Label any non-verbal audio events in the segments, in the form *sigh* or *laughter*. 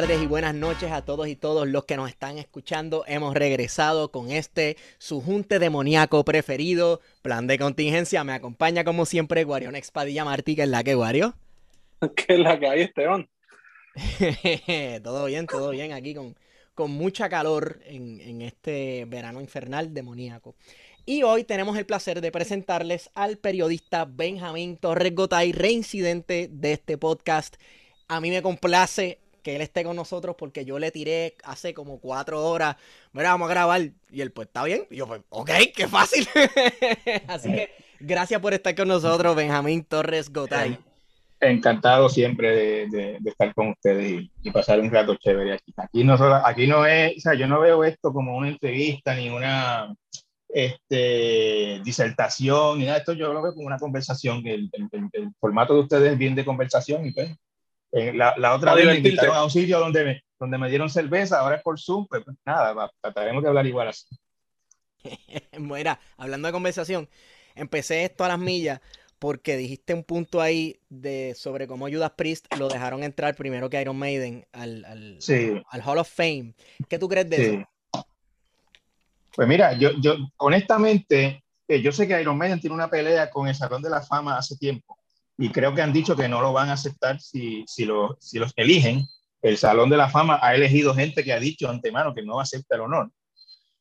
Tardes y buenas noches a todos y todos los que nos están escuchando. Hemos regresado con este su junte demoníaco preferido, plan de contingencia. Me acompaña como siempre Guarion Expadilla Martí, que es la que Guario. *laughs* ¿Qué es la que hay, Esteban? *laughs* todo bien, todo bien aquí con, con mucha calor en, en este verano infernal demoníaco. Y hoy tenemos el placer de presentarles al periodista Benjamín Torres Gotay, reincidente de este podcast. A mí me complace que él esté con nosotros porque yo le tiré hace como cuatro horas, mira, vamos a grabar. Y él, pues, está bien. Y yo, pues, ok, qué fácil. *laughs* Así que gracias por estar con nosotros, Benjamín Torres Gotay. Encantado siempre de, estar con ustedes y, pasar un rato chévere aquí. Aquí no, aquí no es, o sea, yo no veo esto como una entrevista ni una este, disertación ni nada. Esto yo lo veo como una conversación. el- el formato de ustedes es bien de conversación y pues eh, la, la otra vez me invitaron a un sitio donde me, donde me dieron cerveza, ahora es por Zoom, pues, pues, nada, trataremos de hablar igual así. *laughs* Mira, hablando de conversación, empecé esto a las millas porque dijiste un punto ahí de sobre cómo Judas Priest lo dejaron entrar primero que Iron Maiden al, al, Sí. al Hall of Fame. ¿Qué tú crees de Sí. eso? Pues mira, yo, yo honestamente, eh, yo sé que Iron Maiden tiene una pelea con el Salón de la Fama hace tiempo y creo que han dicho que no lo van a aceptar si, si, lo- si los eligen. El Salón de la Fama ha elegido gente que ha dicho antemano que no acepta el honor.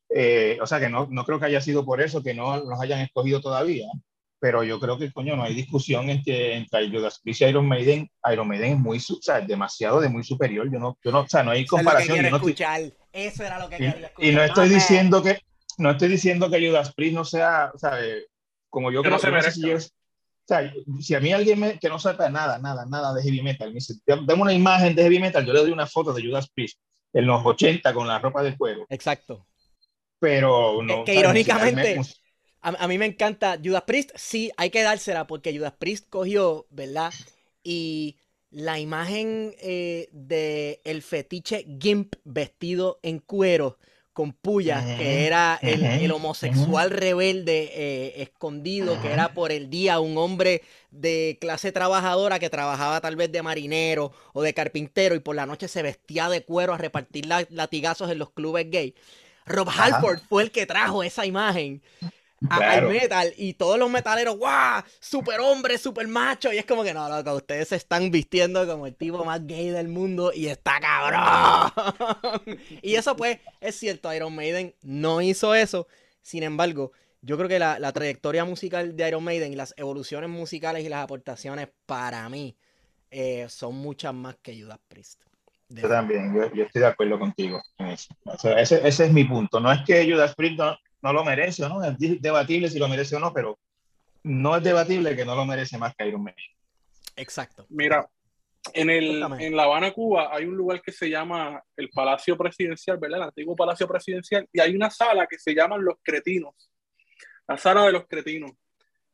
Eh, o sea que no, no creo que haya sido por eso que no los hayan escogido todavía. Pero yo creo que, coño, no hay discusión entre, entre Judas Priest y Iron Maiden. Iron Maiden es muy, o sea, es demasiado de muy superior. Yo no, yo no, o sea, no hay Eso es lo que comparación. Yo no estoy- escuchar. Eso era lo que quería y, escuchar. y no estoy diciendo que no estoy diciendo que Judas Priest no sea, o sea, eh, como yo Que creo no se merezca. si yo- o sea, si a mí alguien me- que no sepa nada, nada, nada de heavy metal, me dice, dame una imagen de heavy metal, yo le doy una foto de Judas Priest en los 80 con la ropa de juego, Exacto. pero no. Es que irónicamente- a mí me encanta Judas Priest, sí, hay que dársela porque Judas Priest cogió, ¿verdad? Y la imagen eh, de el fetiche Gimp vestido en cuero con puyas, Ujú, que era el, homosexual rebelde eh, escondido, que era por el día un hombre de clase trabajadora que trabajaba tal vez de marinero o de carpintero y por la noche se vestía de cuero a repartir la- latigazos en los clubes gay. Rob. Halford fue el que trajo esa imagen a- Claro. al metal y todos los metaleros, ¡guau! Super hombre, super macho. Y es como que no, loco, ustedes se están vistiendo como el tipo más gay del mundo y está cabrón. *laughs* y eso, pues, es cierto, Iron Maiden no hizo eso. Sin embargo, yo creo que la, la trayectoria musical de Iron Maiden y las evoluciones musicales y las aportaciones para mí eh, son muchas más que Judas Priest. De Yo también, yo, yo estoy de acuerdo contigo en eso. O sea, ese, ese es mi punto. No es que Judas Priest no, no lo merece o no, es debatible si lo merece o no, pero no es debatible que no lo merece más que Iron Maiden. Exacto. Mira, en, el, en La Habana, Cuba, hay un lugar que se llama el Palacio Presidencial, ¿verdad? El antiguo Palacio Presidencial, y hay una sala que se llama Los Cretinos, la sala de los cretinos.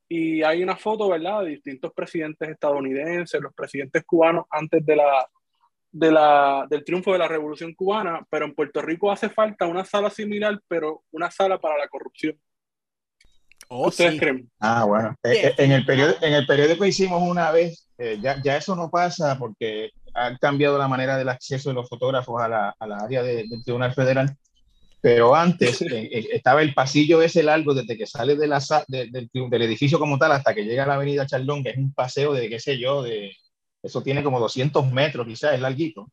Y hay una foto, ¿verdad?, de distintos presidentes estadounidenses, los presidentes cubanos antes de la, de la, del triunfo de la Revolución Cubana, pero en Puerto Rico hace falta una sala similar, pero una sala para la corrupción. Oh, ¿Ustedes sí. creen? Ah, bueno. Eh, eh, en, el periódico, en el periódico hicimos una vez, eh, ya, ya eso no pasa porque han cambiado la manera del acceso de los fotógrafos a la, a la área de- del Tribunal Federal. Pero antes *laughs* eh, eh, estaba el pasillo ese largo desde que sale de la, de- del, del edificio como tal hasta que llega a la avenida Charlón, que es un paseo de, qué sé yo, de Eso tiene como 200 metros, quizás, es larguito.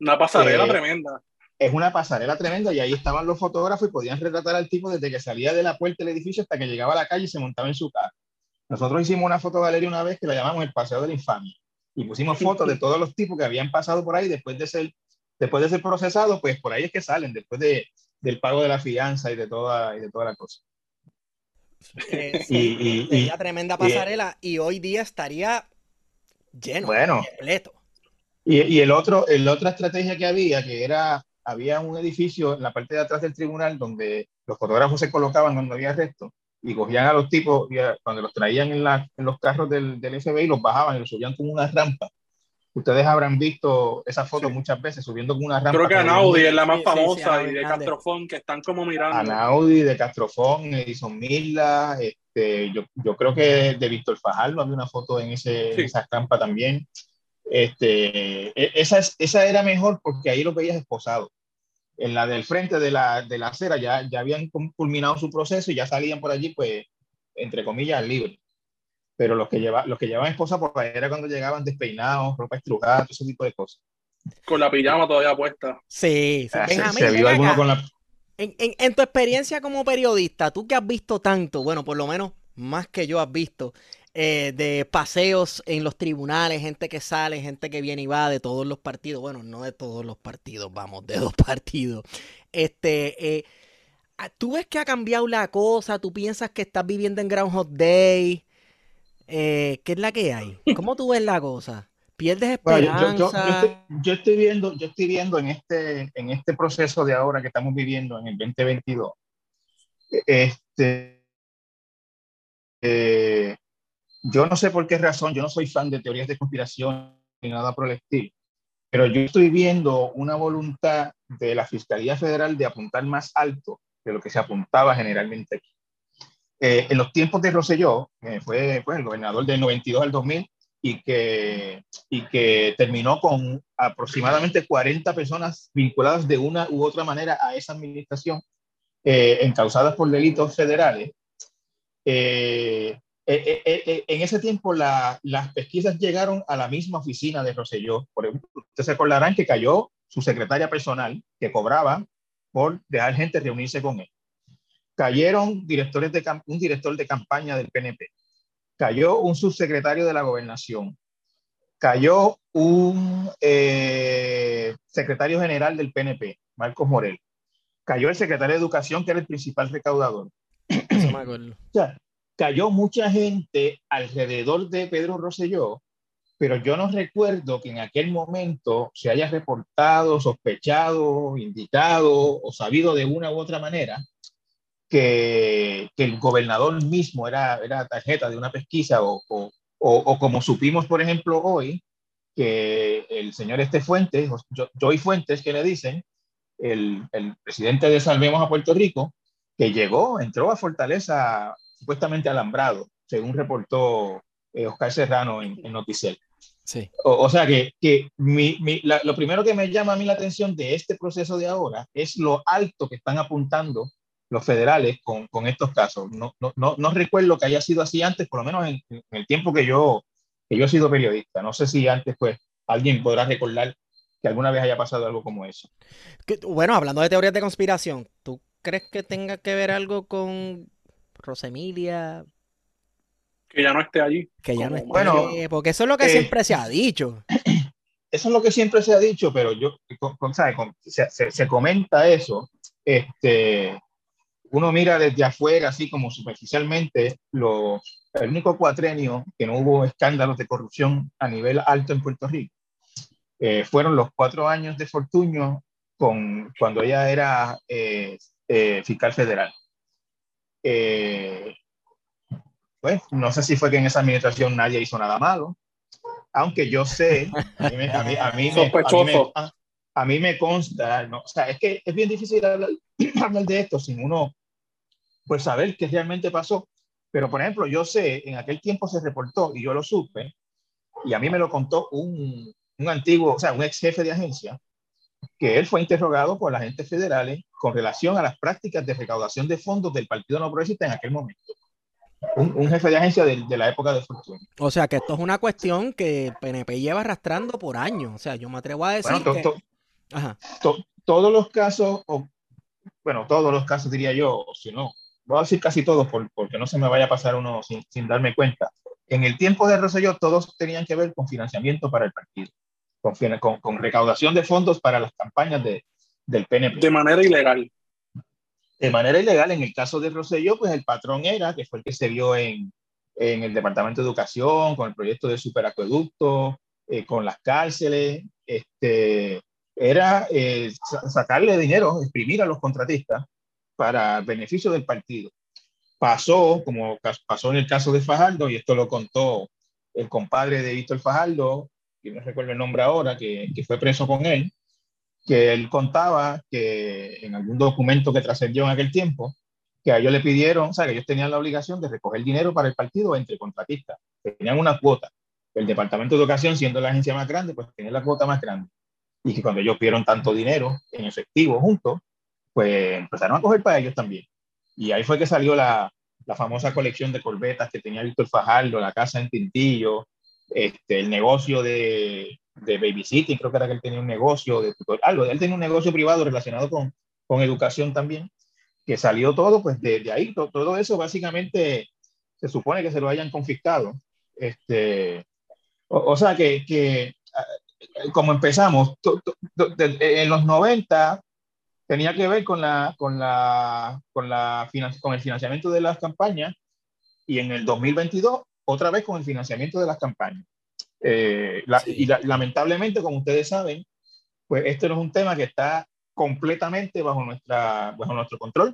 Una pasarela Eh, tremenda. Es una pasarela tremenda y ahí estaban los fotógrafos y podían retratar al tipo desde que salía de la puerta del edificio hasta que llegaba a la calle y se montaba en su carro. Nosotros hicimos una fotogalería una vez que la llamamos el Paseo de la Infamia y pusimos fotos de todos los tipos que habían pasado por ahí después de ser, después de ser procesados, pues por ahí es que salen, después de, del pago de la fianza y de toda, y de toda la cosa. Eh, *laughs* Y- y- y- tremenda pasarela y hoy día estaría lleno, Bueno, completo. Y, y el otro, el otra estrategia que había, que era, había un edificio en la parte de atrás del tribunal donde los fotógrafos se colocaban cuando había arresto y cogían a los tipos, cuando los traían en, la- en los carros del, del FBI, los bajaban y los subían como una rampa. Ustedes habrán visto esa foto Sí. muchas veces subiendo como una rampa. Creo que Anaudi es la más Sí, sí, sí, famosa Anaudi y de. Castrofón que están como mirando. Anaudi, de Castrofón, Edison Mila, este, yo, yo creo que de Víctor Fajardo había una foto en, ese, Sí. en esa rampa también. Este, e- esa, es- esa era mejor porque ahí lo veías esposado. En la del frente de la, de la acera ya, ya habían culminado su proceso y ya salían por allí, pues, entre comillas, libres. Pero los que, lleva, los que llevaban esposa por ahí era cuando llegaban despeinados, ropa estrujada, todo ese tipo de cosas. Con la pijama todavía puesta. Sí, sí. Ah, se- Benjamín, se ven vio alguno con la, En, en- en tu experiencia como periodista, tú que has visto tanto, bueno, por lo menos más que yo has visto, eh, de paseos en los tribunales, gente que sale, gente que viene y va de todos los partidos, bueno, no de todos los partidos, vamos, de *laughs* dos partidos. Este, eh, ¿tú ves que ha cambiado la cosa? ¿Tú piensas que estás viviendo en Groundhog Day? Eh, ¿qué es la que hay? ¿Cómo tú ves la cosa? ¿Pierdes Bueno, yo, yo- yo- yo esperanza? estoy, yo estoy viendo, yo estoy viendo en este, en este proceso de ahora que estamos viviendo en el 2022, este, eh, yo no sé por qué razón, yo no soy fan de teorías de conspiración ni nada por el estilo, pero yo estoy viendo una voluntad de la Fiscalía Federal de apuntar más alto de lo que se apuntaba generalmente aquí. Eh, en los tiempos de Rosselló, que fue pues, el gobernador del 92 al 2000, y que, y que terminó con aproximadamente 40 personas vinculadas de una u otra manera a esa administración, eh, encausadas por delitos federales. Eh, eh, eh, eh, en ese tiempo la- las pesquisas llegaron a la misma oficina de Rosselló. Por ejemplo, ustedes se acordarán que cayó su secretaria personal, que cobraba por dejar gente reunirse con él. Cayeron directores de, un director de campaña del PNP cayó un subsecretario de la gobernación, cayó un eh, secretario general del PNP, Marcos Morel, cayó el secretario de Educación, que era el principal recaudador. Eso me acuerdo. O sea, cayó mucha gente alrededor de Pedro Rosselló, pero yo no recuerdo que en aquel momento se haya reportado, sospechado, indicado o sabido de una u otra manera que, que el gobernador mismo era, era tarjeta de una pesquisa o, o, o, como supimos, por ejemplo, hoy, que el señor este Fuentes, Jo- Joey Fuentes, que le dicen, el, el presidente de Salvemos a Puerto Rico, que llegó, entró a Fortaleza supuestamente alambrado, según reportó eh, Oscar Serrano en, en Noticiel. Sí. O, o sea que, que mi, mi- la- lo primero que me llama a mí la atención de este proceso de ahora es lo alto que están apuntando los federales con, con estos casos. No, no, no, no recuerdo que haya sido así antes, por lo menos en, en el tiempo que yo, que yo he sido periodista. No sé si antes pues alguien podrá recordar que alguna vez haya pasado algo como eso. Que- Bueno, hablando de teorías de conspiración, ¿tú crees que tenga que ver algo con Rosemilia? Que ya no esté allí. Que ya no esté? Bueno, porque eso es lo que eh, siempre se ha dicho. *clears throat* Eso es lo que siempre se ha dicho, pero yo, con- con- ¿sabe? Con- se, se- se comenta eso. Este, uno mira desde afuera, así como superficialmente, los, el único cuatrenio que no hubo escándalos de corrupción a nivel alto en Puerto Rico eh, fueron los cuatro años de Fortuño con, cuando ella era eh, eh, fiscal federal. Eh, pues no sé si fue que en esa administración nadie hizo nada malo, aunque yo sé, a mí me, a mí- a mí me- a mí me- Sospechoso. a- a mí me consta, ¿no? o sea, es que es bien difícil hablar, *clears throat* hablar de esto sin uno, pues saber qué realmente pasó. Pero, por ejemplo, yo sé, en aquel tiempo se reportó y yo lo supe, y a mí me lo contó un, un antiguo, o sea, un ex jefe de agencia, que él fue interrogado por las agentes federales con relación a las prácticas de recaudación de fondos del Partido No Progresista en aquel momento. un, jefe de agencia de, la época de Fortuna. O sea que esto es una cuestión que PNP lleva arrastrando por años. O sea, yo me atrevo a decir que... todos los casos, o, bueno, todos los casos diría yo, o si no, voy a decir casi todos porque no se me vaya a pasar uno sin, sin darme cuenta. En el tiempo de Rosselló todos tenían que ver con financiamiento para el partido, con, con, con recaudación de fondos para las campañas de, del PNP. De manera ilegal de manera ilegal. En el caso de Rosselló, pues el patrón era, que fue el que se vio en, en el Departamento de Educación, con el proyecto de superacueducto, eh, con las cárceles, este, era eh, sacarle dinero, exprimir a los contratistas para beneficio del partido. Pasó, como pasó en el caso de Fajardo, y esto lo contó el compadre de Víctor Fajardo, que no recuerdo el nombre ahora, que, que fue preso con él, que él contaba que en algún documento que trascendió en aquel tiempo, que a ellos le pidieron, o sea, que ellos tenían la obligación de recoger dinero para el partido entre contratistas. Tenían una cuota. El Departamento de Educación, siendo la agencia más grande, pues tenía la cuota más grande. Y que cuando ellos pidieron tanto dinero en efectivo juntos, pues empezaron a coger para ellos también. Y ahí fue que salió la, la famosa colección de corbetas que tenía Víctor Fajardo, la casa en Tintillo, este, el negocio de, de babysitting, creo que era que él tenía un negocio, de algo, él tenía un negocio privado relacionado con, con educación también, que salió todo, pues de, de ahí, todo, eso básicamente se supone que se lo hayan confiscado. Este, o, sea que, que, como empezamos, en los 90 tenía que ver con, la, con, la, con, la, con el financiamiento de las campañas y en el 2022 otra vez con el financiamiento de las campañas. Eh, y lamentablemente, como ustedes saben, pues este no es un tema que está completamente bajo, nuestra, bajo nuestro control,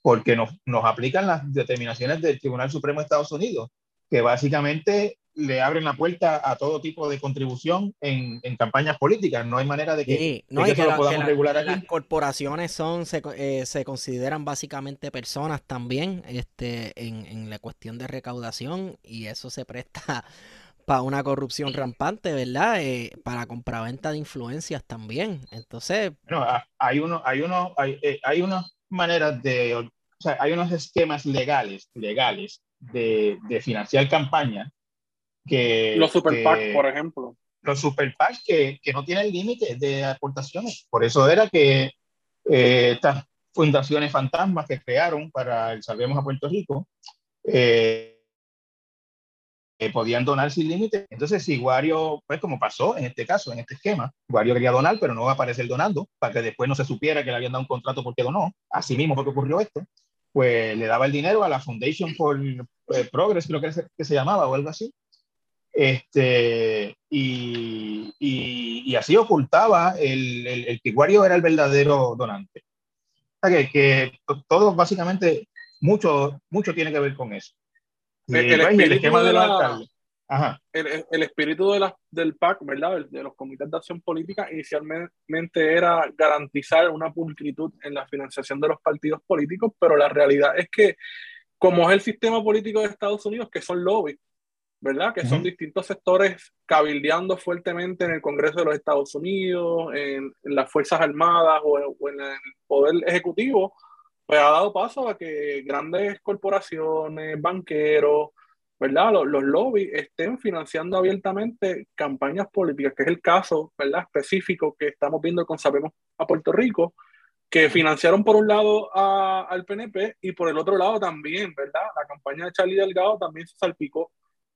porque nos, nos aplican las determinaciones del Tribunal Supremo de Estados Unidos, que básicamente le abren la puerta a todo tipo de contribución en, en campañas políticas. No hay manera de que, no, eso lo podamos regular aquí. Las corporaciones son, se, eh, se, consideran básicamente personas también este, en, en la cuestión de recaudación y eso se presta *laughs* para una corrupción rampante, ¿verdad? Eh, para compraventa de influencias también. Entonces... No, hay, uno, hay, uno, hay, eh, hay unas maneras de, o sea, hay unos esquemas legales, legales de, de financiar campañas que... Los super por ejemplo. Los super que, que no tienen límites de aportaciones. Por eso era que eh, estas fundaciones fantasmas que crearon para el Salvemos a Puerto Rico, eh, podían donar sin límite. Entonces, si Wario, pues como pasó en este caso, en este esquema, Wario quería donar, pero no va a aparecer donando, para que después no se supiera que le habían dado un contrato porque donó. Así mismo fue que ocurrió esto. Pues le daba el dinero a la Foundation for eh, Progress, creo que, que se llamaba, o algo así. Este, y, y, así ocultaba el, el, que Wario era el verdadero donante. O sea que, que todo básicamente, mucho, mucho tiene que ver con eso. El, espíritu de la, El, espíritu de la, del PAC, ¿verdad? De los comités de acción política, inicialmente era garantizar una pulcritud en la financiación de los partidos políticos, pero la realidad es que, como es el sistema político de Estados Unidos, que son lobbies, ¿verdad? Que son distintos sectores cabildeando fuertemente en el Congreso de los Estados Unidos, en, las Fuerzas Armadas o en, el Poder Ejecutivo, pues ha dado paso a que grandes corporaciones, banqueros, ¿verdad? Los, los, lobbies estén financiando abiertamente campañas políticas, que es el caso, ¿verdad? Específico que estamos viendo con Sabemos a Puerto Rico, que financiaron por un lado al PNP y por el otro lado también, ¿verdad? La campaña de Charlie Delgado también se salpicó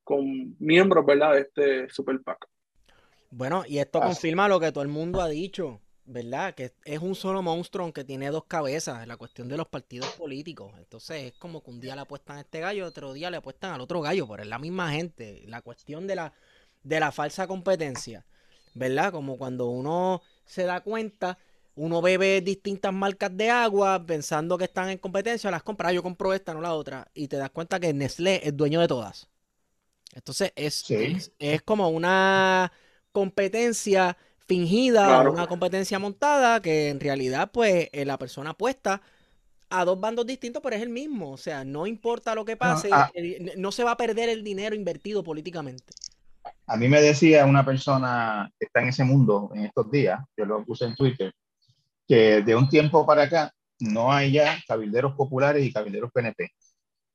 con miembros, ¿verdad? De este Super PAC. Bueno, y esto confirma lo que todo el mundo ha dicho. ¿verdad? Que es un solo monstruo que tiene dos cabezas, la cuestión de los partidos políticos. Entonces es como que un día le apuestan a este gallo, otro día le apuestan al otro gallo, pero es la misma gente. La cuestión de la, de la falsa competencia, ¿verdad? Como cuando uno se da cuenta, uno bebe distintas marcas de agua pensando que están en competencia, las compra, ah, yo compro esta, no la otra, y te das cuenta que Nestlé es dueño de todas. Entonces es, es, es como una competencia fingida, una competencia montada, que en realidad, pues, eh, la persona apuesta a dos bandos distintos, pero es el mismo. O sea, no importa lo que pase, ah. no, se va a perder el dinero invertido políticamente. A mí me decía una persona que está en ese mundo en estos días, yo lo puse en Twitter, que de un tiempo para acá no hay ya cabilderos populares y cabilderos PNP.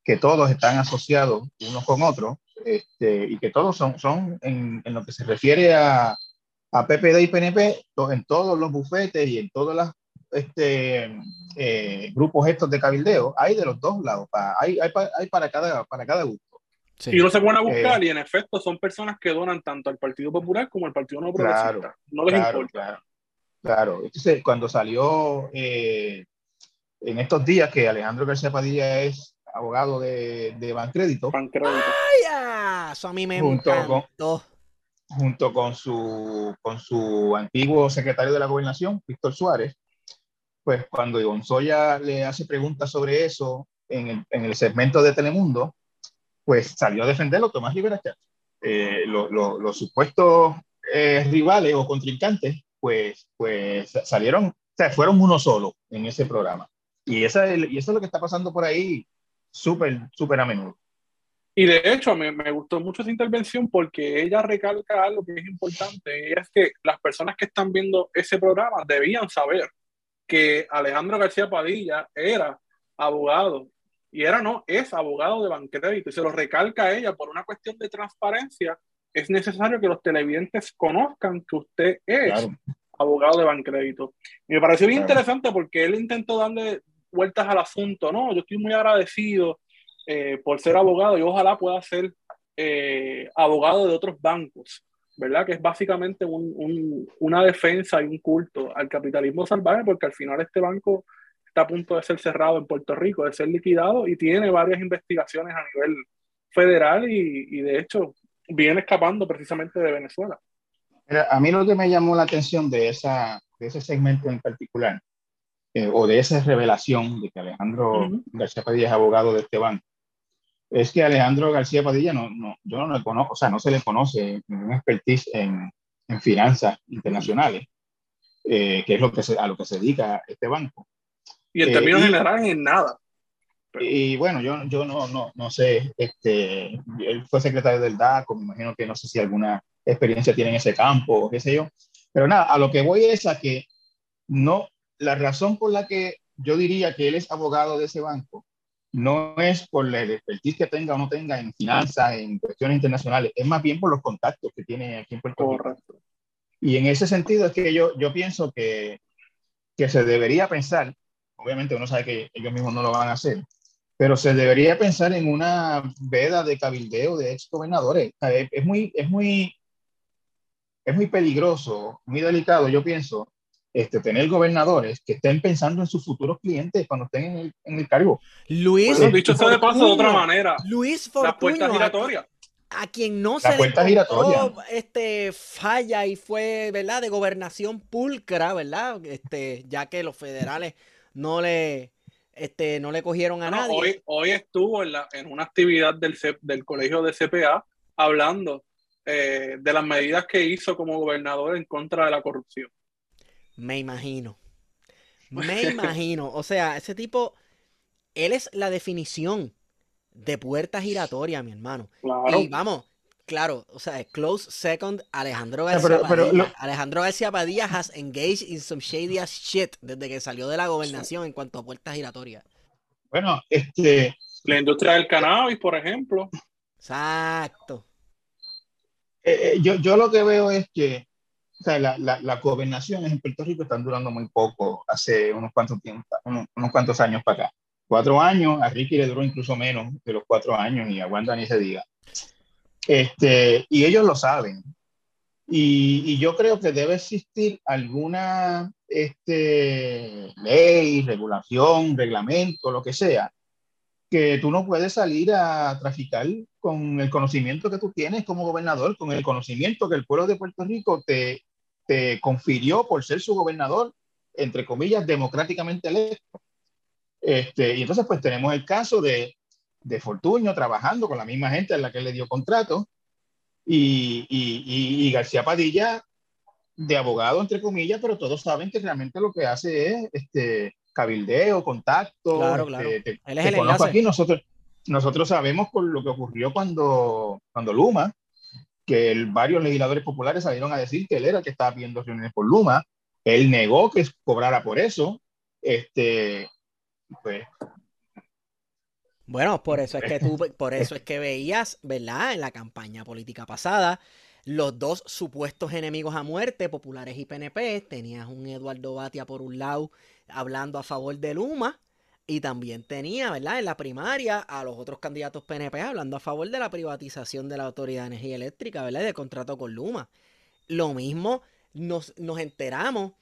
que todos están asociados unos con otros este, y que todos son, son en, en lo que se refiere a, a PPD y PNP, en todos los bufetes y en todos los este, eh, grupos estos de cabildeo, hay de los dos lados, hay, hay, hay, para, cada, para cada gusto. Y uno se pone a buscar eh, y en efecto son personas que donan tanto al Partido Popular como al Partido No Progresista. no les importa. Claro, claro. Entonces, cuando salió eh, en estos días que Alejandro García Padilla es abogado de, de Bancrédito. ¡Ay, Eso a mí me junto encantó. Con, junto con su, con su antiguo secretario de la gobernación, Víctor Suárez, pues cuando Gonzoya le hace preguntas sobre eso en el, en el segmento de Telemundo, pues salió a defenderlo Tomás Rivera eh, los supuestos eh, rivales o contrincantes, pues, pues salieron, o sea, fueron uno solo en ese programa. Y, esa, y eso es lo que está pasando por ahí súper, súper a menudo. Y de hecho, me, me, gustó mucho esa intervención porque ella recalca algo que es importante, y es que las personas que están viendo ese programa debían saber que Alejandro García Padilla era abogado, y era no, es abogado de Bancrédito, y se lo recalca a ella por una cuestión de transparencia, es necesario que los televidentes conozcan que usted es abogado de Bancrédito. Y me pareció bien interesante porque él intentó darle vueltas al asunto, ¿no? Yo estoy muy agradecido eh, por ser abogado y ojalá pueda ser eh, abogado de otros bancos, ¿verdad? Que es básicamente un, un, una defensa y un culto al capitalismo salvaje, porque al final este banco está a punto de ser cerrado en Puerto Rico, de ser liquidado y tiene varias investigaciones a nivel federal y, y de hecho viene escapando precisamente de Venezuela. A mí lo que me llamó la atención de, esa, de ese segmento en particular eh, o de esa revelación de que Alejandro García Padilla es abogado de este banco, es que Alejandro García Padilla no, no, yo no lo conozco, o sea, no se le conoce ningún expertise en, en finanzas internacionales, eh, que es lo que se, a lo que se dedica este banco. Y en eh, términos generales, en nada. Y bueno, yo, yo no, no, no sé, este, él fue secretario del DACO, me imagino que no sé si alguna experiencia tiene en ese campo, qué sé yo. Pero nada, a lo que voy es a que no, la razón por la que yo diría que él es abogado de ese banco no es por el expertise que tenga o no tenga en finanzas, en cuestiones internacionales, es más bien por los contactos que tiene aquí en Puerto Rico. Y en ese sentido es que yo, yo pienso que, que se debería pensar, obviamente uno sabe que ellos mismos no lo van a hacer, pero se debería pensar en una veda de cabildeo de ex gobernadores. Es muy, es muy, es muy peligroso, muy delicado, yo pienso, este, tener gobernadores que estén pensando en sus futuros clientes cuando estén en el, en el cargo. Luis, bueno, dicho de paso de otra manera. Luis Fortuño, giratoria. A, quien no se le este falla y fue, ¿verdad? De gobernación pulcra, ¿verdad? Este, ya que los federales no le este, no le cogieron a nadie. Hoy, hoy estuvo en, la, en una actividad del, del colegio de CPA hablando eh, de las medidas que hizo como gobernador en contra de la corrupción. Me imagino. *laughs* Me imagino. O sea, ese tipo, él es la definición de puerta giratoria, mi hermano. Y vamos, claro, o sea, close second, Alejandro García Padilla. Alejandro García Padilla has engaged in some shady ass shit desde que salió de la gobernación en cuanto a puertas giratorias. Bueno, este... La industria del cannabis, por ejemplo. Exacto. Eh, eh, yo, yo lo que veo es que o sea, la, la, las en Puerto Rico están durando muy poco, hace unos cuantos, tiempo, unos, unos, cuantos años para acá. Cuatro años, a Ricky le duró incluso menos de los cuatro años y a Wanda ni se diga. Este, y ellos lo saben. Y, y, yo creo que debe existir alguna este, ley, regulación, reglamento, lo que sea, que tú no puedes salir a traficar con el conocimiento que tú tienes como gobernador, con el conocimiento que el pueblo de Puerto Rico te, te confirió por ser su gobernador, entre comillas, democráticamente electo. Este, y entonces, pues tenemos el caso de, de Fortuño trabajando con la misma gente a la que le dio contrato y, y, y, García Padilla de abogado, entre comillas, pero todos saben que realmente lo que hace es este, cabildeo, contacto. Claro, claro. Este, Él es el aquí, nosotros, nosotros sabemos por lo que ocurrió cuando, cuando Luma, que el, varios legisladores populares salieron a decir que él era el que estaba pidiendo reuniones por Luma. Él negó que cobrara por eso. Este, pues, Bueno, por eso es que tú, por eso es que veías, ¿verdad? En la campaña política pasada, los dos supuestos enemigos a muerte, populares y PNP, tenías un Eduardo Batia por un lado hablando a favor de Luma, y también tenía, ¿verdad? En la primaria a los otros candidatos PNP hablando a favor de la privatización de la Autoridad de Energía Eléctrica, ¿verdad? Y del contrato con Luma. Lo mismo nos, nos enteramos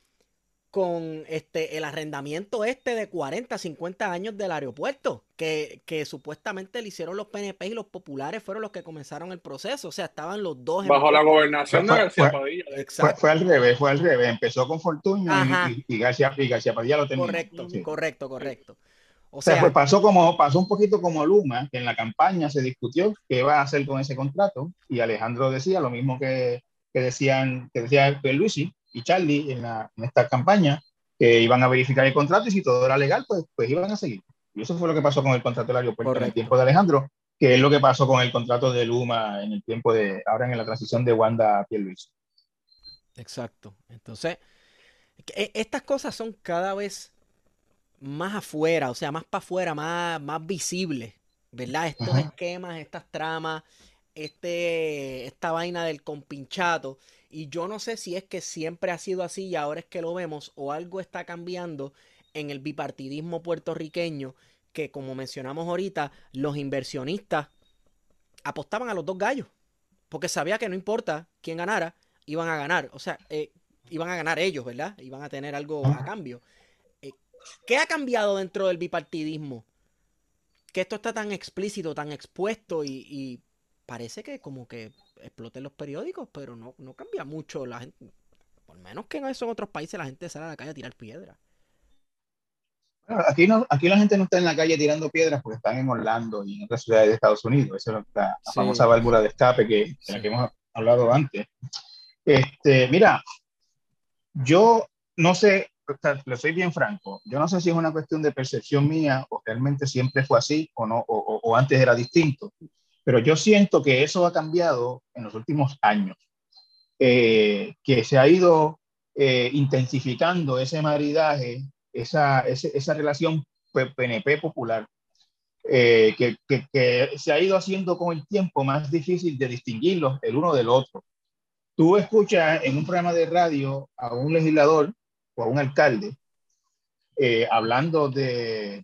con este, el arrendamiento este de 40, 50 años del aeropuerto, que, que, supuestamente le hicieron los PNP y los populares fueron los que comenzaron el proceso. O sea, estaban los dos. Bajo la gobernación de García Padilla. Fue, fue, al revés, fue al revés. Empezó con Fortuño y, y, García, y, García, Padilla lo tenía. Correcto, sí. correcto, correcto. O sea, pues pasó, como, pasó un poquito como Luma, que en la campaña se discutió qué iba a hacer con ese contrato, y Alejandro decía lo mismo que, que decían, que decía Luisi y Charlie en, la, en esta campaña, que iban a verificar el contrato y si todo era legal, pues, pues iban a seguir. Y eso fue lo que pasó con el contrato del aeropuerto en el tiempo de Alejandro, que es lo que pasó con el contrato de Luma en el tiempo de, ahora en la transición de Wanda a Luisi. Exacto. Entonces, e, estas cosas son cada vez más afuera, o sea, más para afuera, más, más visibles, ¿verdad? Estos Ajá. esquemas, estas tramas, este, esta vaina del compinchato. Y yo no sé si es que siempre ha sido así y ahora es que lo vemos o algo está cambiando en el bipartidismo puertorriqueño que como mencionamos ahorita, los inversionistas apostaban a los dos gallos porque sabía que no importa quién ganara, iban a ganar. O sea, eh, iban a ganar ellos, ¿verdad? Iban a tener algo a cambio. ¿Qué ha cambiado dentro del bipartidismo? Que esto está tan explícito, tan expuesto y, y parece que como que exploten los periódicos, pero no, no cambia mucho la gente. Por menos que en esos otros países la gente sale a la calle a tirar piedras. Bueno, aquí, no, aquí la gente no está en la calle tirando piedras porque están en Orlando y en otras ciudades de Estados Unidos. Esa es la, la sí. famosa válvula de escape que, de la que hemos hablado antes. Este, mira, yo no sé, o sea, le soy bien franco, yo no sé si es una cuestión de percepción mía o realmente siempre fue así o no, o, o antes era distinto. Pero yo siento que eso ha cambiado en los últimos años, eh, que se ha ido eh, intensificando ese maridaje, esa, ese, esa relación PNP popular, eh, que, que, que, se ha ido haciendo con el tiempo más difícil de distinguirlos el uno del otro. Tú escuchas en un programa de radio a un legislador o a un alcalde eh, hablando de,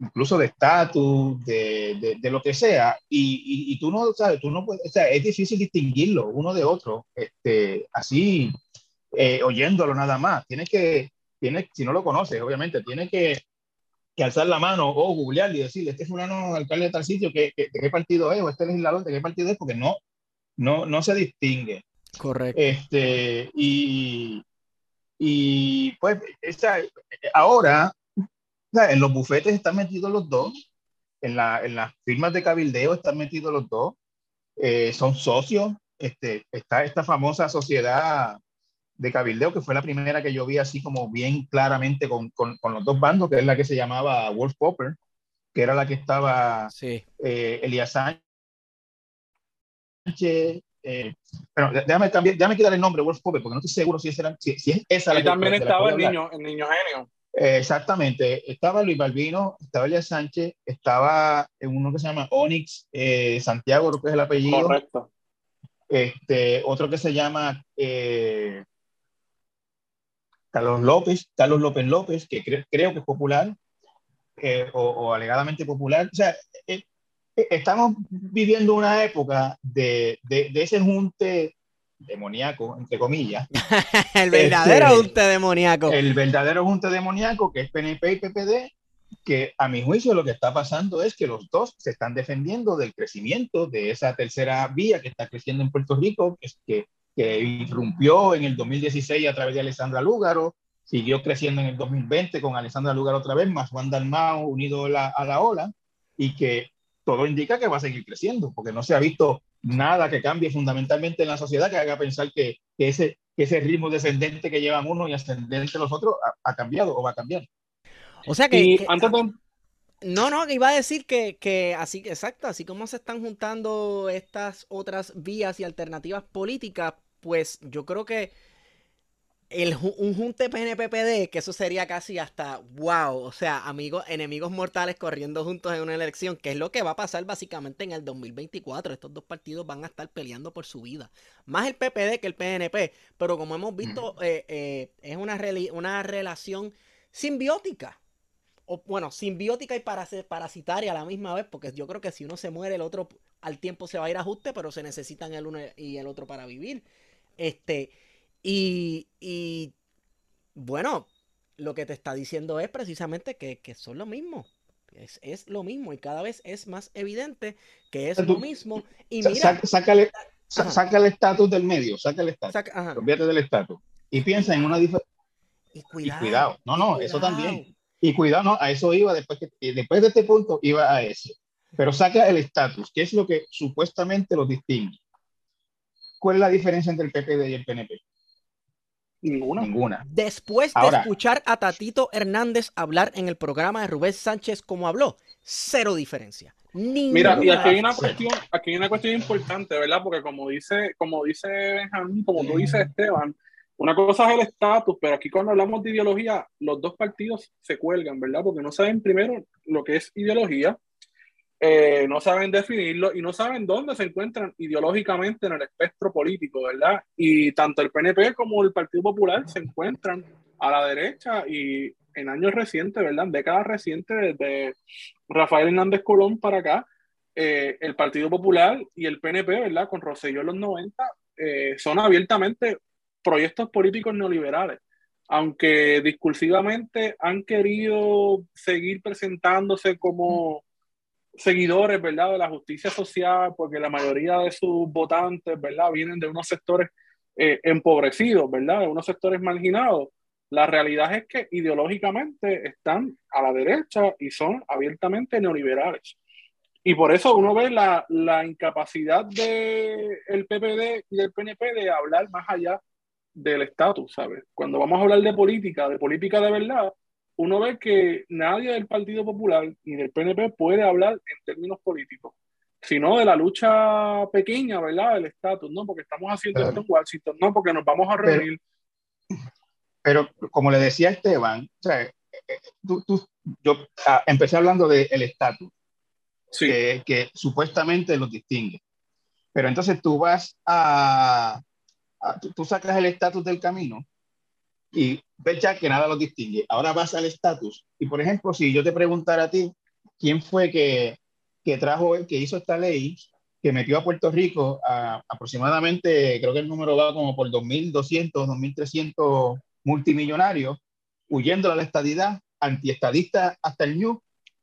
incluso de estatus, de, de, de, lo que sea, y, y, y, tú no sabes, tú no puedes, o sea, es difícil distinguirlo uno de otro, este, así, eh, oyéndolo nada más. Tienes que, tienes, si no lo conoces, obviamente, tienes que, que alzar la mano o googlear y decirle, este es fulano alcalde de tal sitio, ¿qué, qué, ¿de qué partido es? O este legislador, ¿de qué partido es? Porque no, no, no se distingue. Correcto. Este, y, y pues, esa, ahora en los bufetes están metidos los dos, en, la, en las firmas de cabildeo están metidos los dos, eh, son socios, este, está esta famosa sociedad de cabildeo que fue la primera que yo vi así como bien claramente con, con, con los dos bandos, que es la que se llamaba Wolf Popper, que era la que estaba sí. eh, Elías Sánchez, eh, pero déjame, cambiar, déjame quitar el nombre Wolf Popper porque no estoy seguro si, era, si, si es esa la que también estaba el niño, el niño genio. Eh, exactamente, estaba Luis Balbino, estaba Elías Sánchez, estaba uno que se llama Onyx eh, Santiago, creo que es el apellido. Correcto. Este, otro que se llama eh, Carlos López, Carlos López López, que cre creo que es popular, o, o, alegadamente popular. O sea, estamos viviendo una época de, de, de ese junte demoníaco, entre comillas. *laughs* el verdadero este, junte demoníaco. El verdadero junte demoníaco, que es PNP y PPD, que a mi juicio lo que está pasando es que los dos se están defendiendo del crecimiento de esa tercera vía que está creciendo en Puerto Rico, que, que, que irrumpió en el 2016 a través de Alessandra Lúgaro, siguió creciendo en el 2020 con Alessandra Lúgaro otra vez, más Juan Dalmao unido la, a la ola, y que todo indica que va a seguir creciendo, porque no se ha visto nada que cambie fundamentalmente en la sociedad que haga pensar que, que, ese, que ese ritmo descendente que llevan uno y ascendente los otros ha, ha cambiado o va a cambiar. O sea que, que antes de... No, no, que iba a decir que, que así, exacto, así como se están juntando estas otras vías y alternativas políticas, pues yo creo que el, un junte PNPPD, que eso sería casi hasta wow, o sea, amigos, enemigos mortales corriendo juntos en una elección, que es lo que va a pasar básicamente en el 2024. Estos dos partidos van a estar peleando por su vida. Más el PPD que el PNP, pero como hemos visto, eh, eh, es una, una relación simbiótica. O bueno, simbiótica y parasitaria a la misma vez, porque yo creo que si uno se muere, el otro al tiempo se va a ir a ajuste, pero se necesitan el uno y el otro para vivir. Este. Y, bueno, lo que te está diciendo es precisamente que, son lo mismo. Es, lo mismo y cada vez es más evidente que es lo mismo. Y mira, sácale, saca el estatus del medio, saca el estatus. Convierte del estatus. Y piensa en una diferencia. Y cuidado. No, no, eso también. Y cuidado, no, a eso iba después, que, después de este punto, iba a ese. Pero saca el estatus, que es lo que supuestamente lo distingue. ¿Cuál es la diferencia entre el PPD y el PNP? Ninguna. Ninguna. Después de escuchar a Tatito Hernández hablar en el programa de Rubén Sánchez como habló, cero diferencia. Mira, y aquí hay una cuestión, aquí hay una cuestión importante, ¿verdad? Porque como dice, como dice Benjamín, como tú dices Esteban, una cosa es el estatus, pero aquí cuando hablamos de ideología, los dos partidos se cuelgan, ¿verdad? Porque no saben primero lo que es ideología eh, no saben definirlo y no saben dónde se encuentran ideológicamente en el espectro político, ¿verdad? Y tanto el PNP como el Partido Popular se encuentran a la derecha y en años recientes, ¿verdad? En décadas recientes, desde Rafael Hernández Colón para acá, eh, el Partido Popular y el PNP, ¿verdad? Con Rosselló en los 90, eh, son abiertamente proyectos políticos neoliberales aunque discursivamente han querido seguir presentándose como seguidores, ¿verdad? De la justicia social, porque la mayoría de sus votantes, ¿verdad? Vienen de unos sectores eh, empobrecidos, ¿verdad? De unos sectores marginados. La realidad es que ideológicamente están a la derecha y son abiertamente neoliberales. Y por eso uno ve la, la incapacidad del el PPD y del PNP de hablar más allá del estatus, ¿sabes? Cuando vamos a hablar de política, de política de verdad, uno ve que nadie del Partido Popular ni del PNP puede hablar en términos políticos, sino de la lucha pequeña, ¿verdad? Del estatus, ¿no? Porque estamos haciendo esto en Washington, no, porque nos vamos a reunir. Pero, como le decía Esteban, o sea, tú, tú, yo ah, empecé hablando del estatus, que, que, supuestamente los distingue. Pero entonces tú vas a, a tú, tú sacas el estatus del camino y ya que nada los distingue. Ahora vas al estatus. Y por ejemplo, si yo te preguntara a ti, ¿quién fue que, que trajo, que hizo esta ley que metió a Puerto Rico a, aproximadamente, creo que el número va como por 2.200, 2.300 multimillonarios, huyendo a la estadidad, antiestadista hasta el New,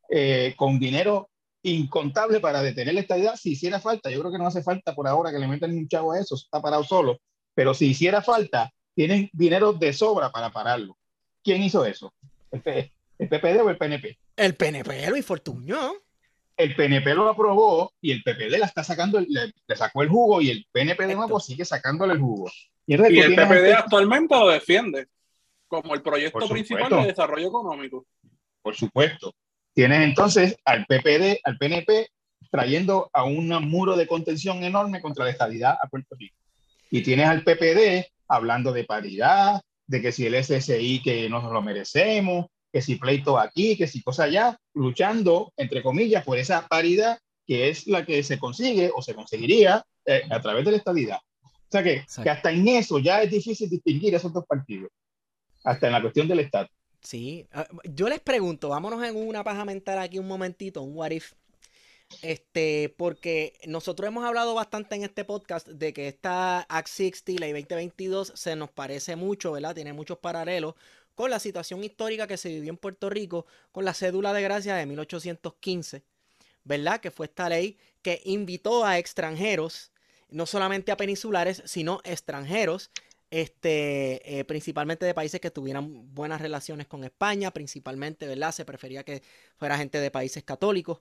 eh, con dinero incontable para detener la estadidad si hiciera falta. Yo creo que no hace falta por ahora que le metan un chavo a eso, está parado solo. Pero si hiciera falta, tienen dinero de sobra para pararlo. ¿Quién hizo eso? ¿El, PPD o el PNP? El PNP, Luis Fortuño. El PNP lo aprobó y el PPD la está sacando, le, sacó el jugo y el PNP de nuevo sigue sacándole el jugo. Y, el PPD actualmente lo defiende como el proyecto principal de desarrollo económico. Por supuesto. Tienes entonces al PPD, al PNP, trayendo a un muro de contención enorme contra la estabilidad a Puerto Rico. Y tienes al PPD hablando de paridad, de que si el SSI que no nos lo merecemos, que si pleito aquí, que si cosa allá, luchando, entre comillas, por esa paridad que es la que se consigue o se conseguiría eh, a través de la estabilidad. O sea que, que, hasta en eso ya es difícil distinguir esos dos partidos, hasta en la cuestión del Estado. Sí, ah, yo les pregunto, vámonos en una paja mental aquí un momentito, un what if. Este, porque nosotros hemos hablado bastante en este podcast de que esta Act 60, ley 2022, se nos parece mucho, ¿verdad? Tiene muchos paralelos con la situación histórica que se vivió en Puerto Rico con la cédula de gracia de 1815, ¿verdad? Que fue esta ley que invitó a extranjeros, no solamente a peninsulares, sino extranjeros, este, eh, principalmente de países que tuvieran buenas relaciones con España, principalmente, ¿verdad? Se prefería que fuera gente de países católicos.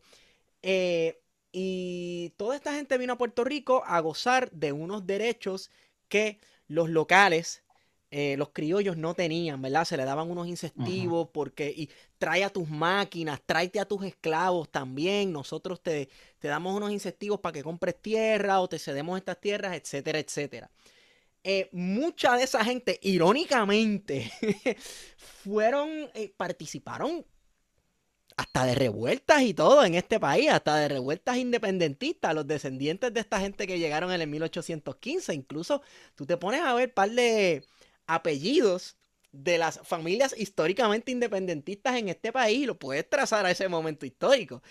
Eh, y toda esta gente vino a Puerto Rico a gozar de unos derechos que los locales, eh, los criollos no tenían, ¿verdad? Se le daban unos incentivos porque y trae a tus máquinas, tráete a tus esclavos también, nosotros te, te damos unos incentivos para que compres tierra o te cedemos estas tierras, etcétera, etcétera. eh, mucha de esa gente, irónicamente, *laughs* fueron, eh, participaron hasta de revueltas y todo en este país, hasta de revueltas independentistas, los descendientes de esta gente que llegaron en el 1815. Incluso tú te pones a ver par de apellidos de las familias históricamente independentistas en este país y lo puedes trazar a ese momento histórico.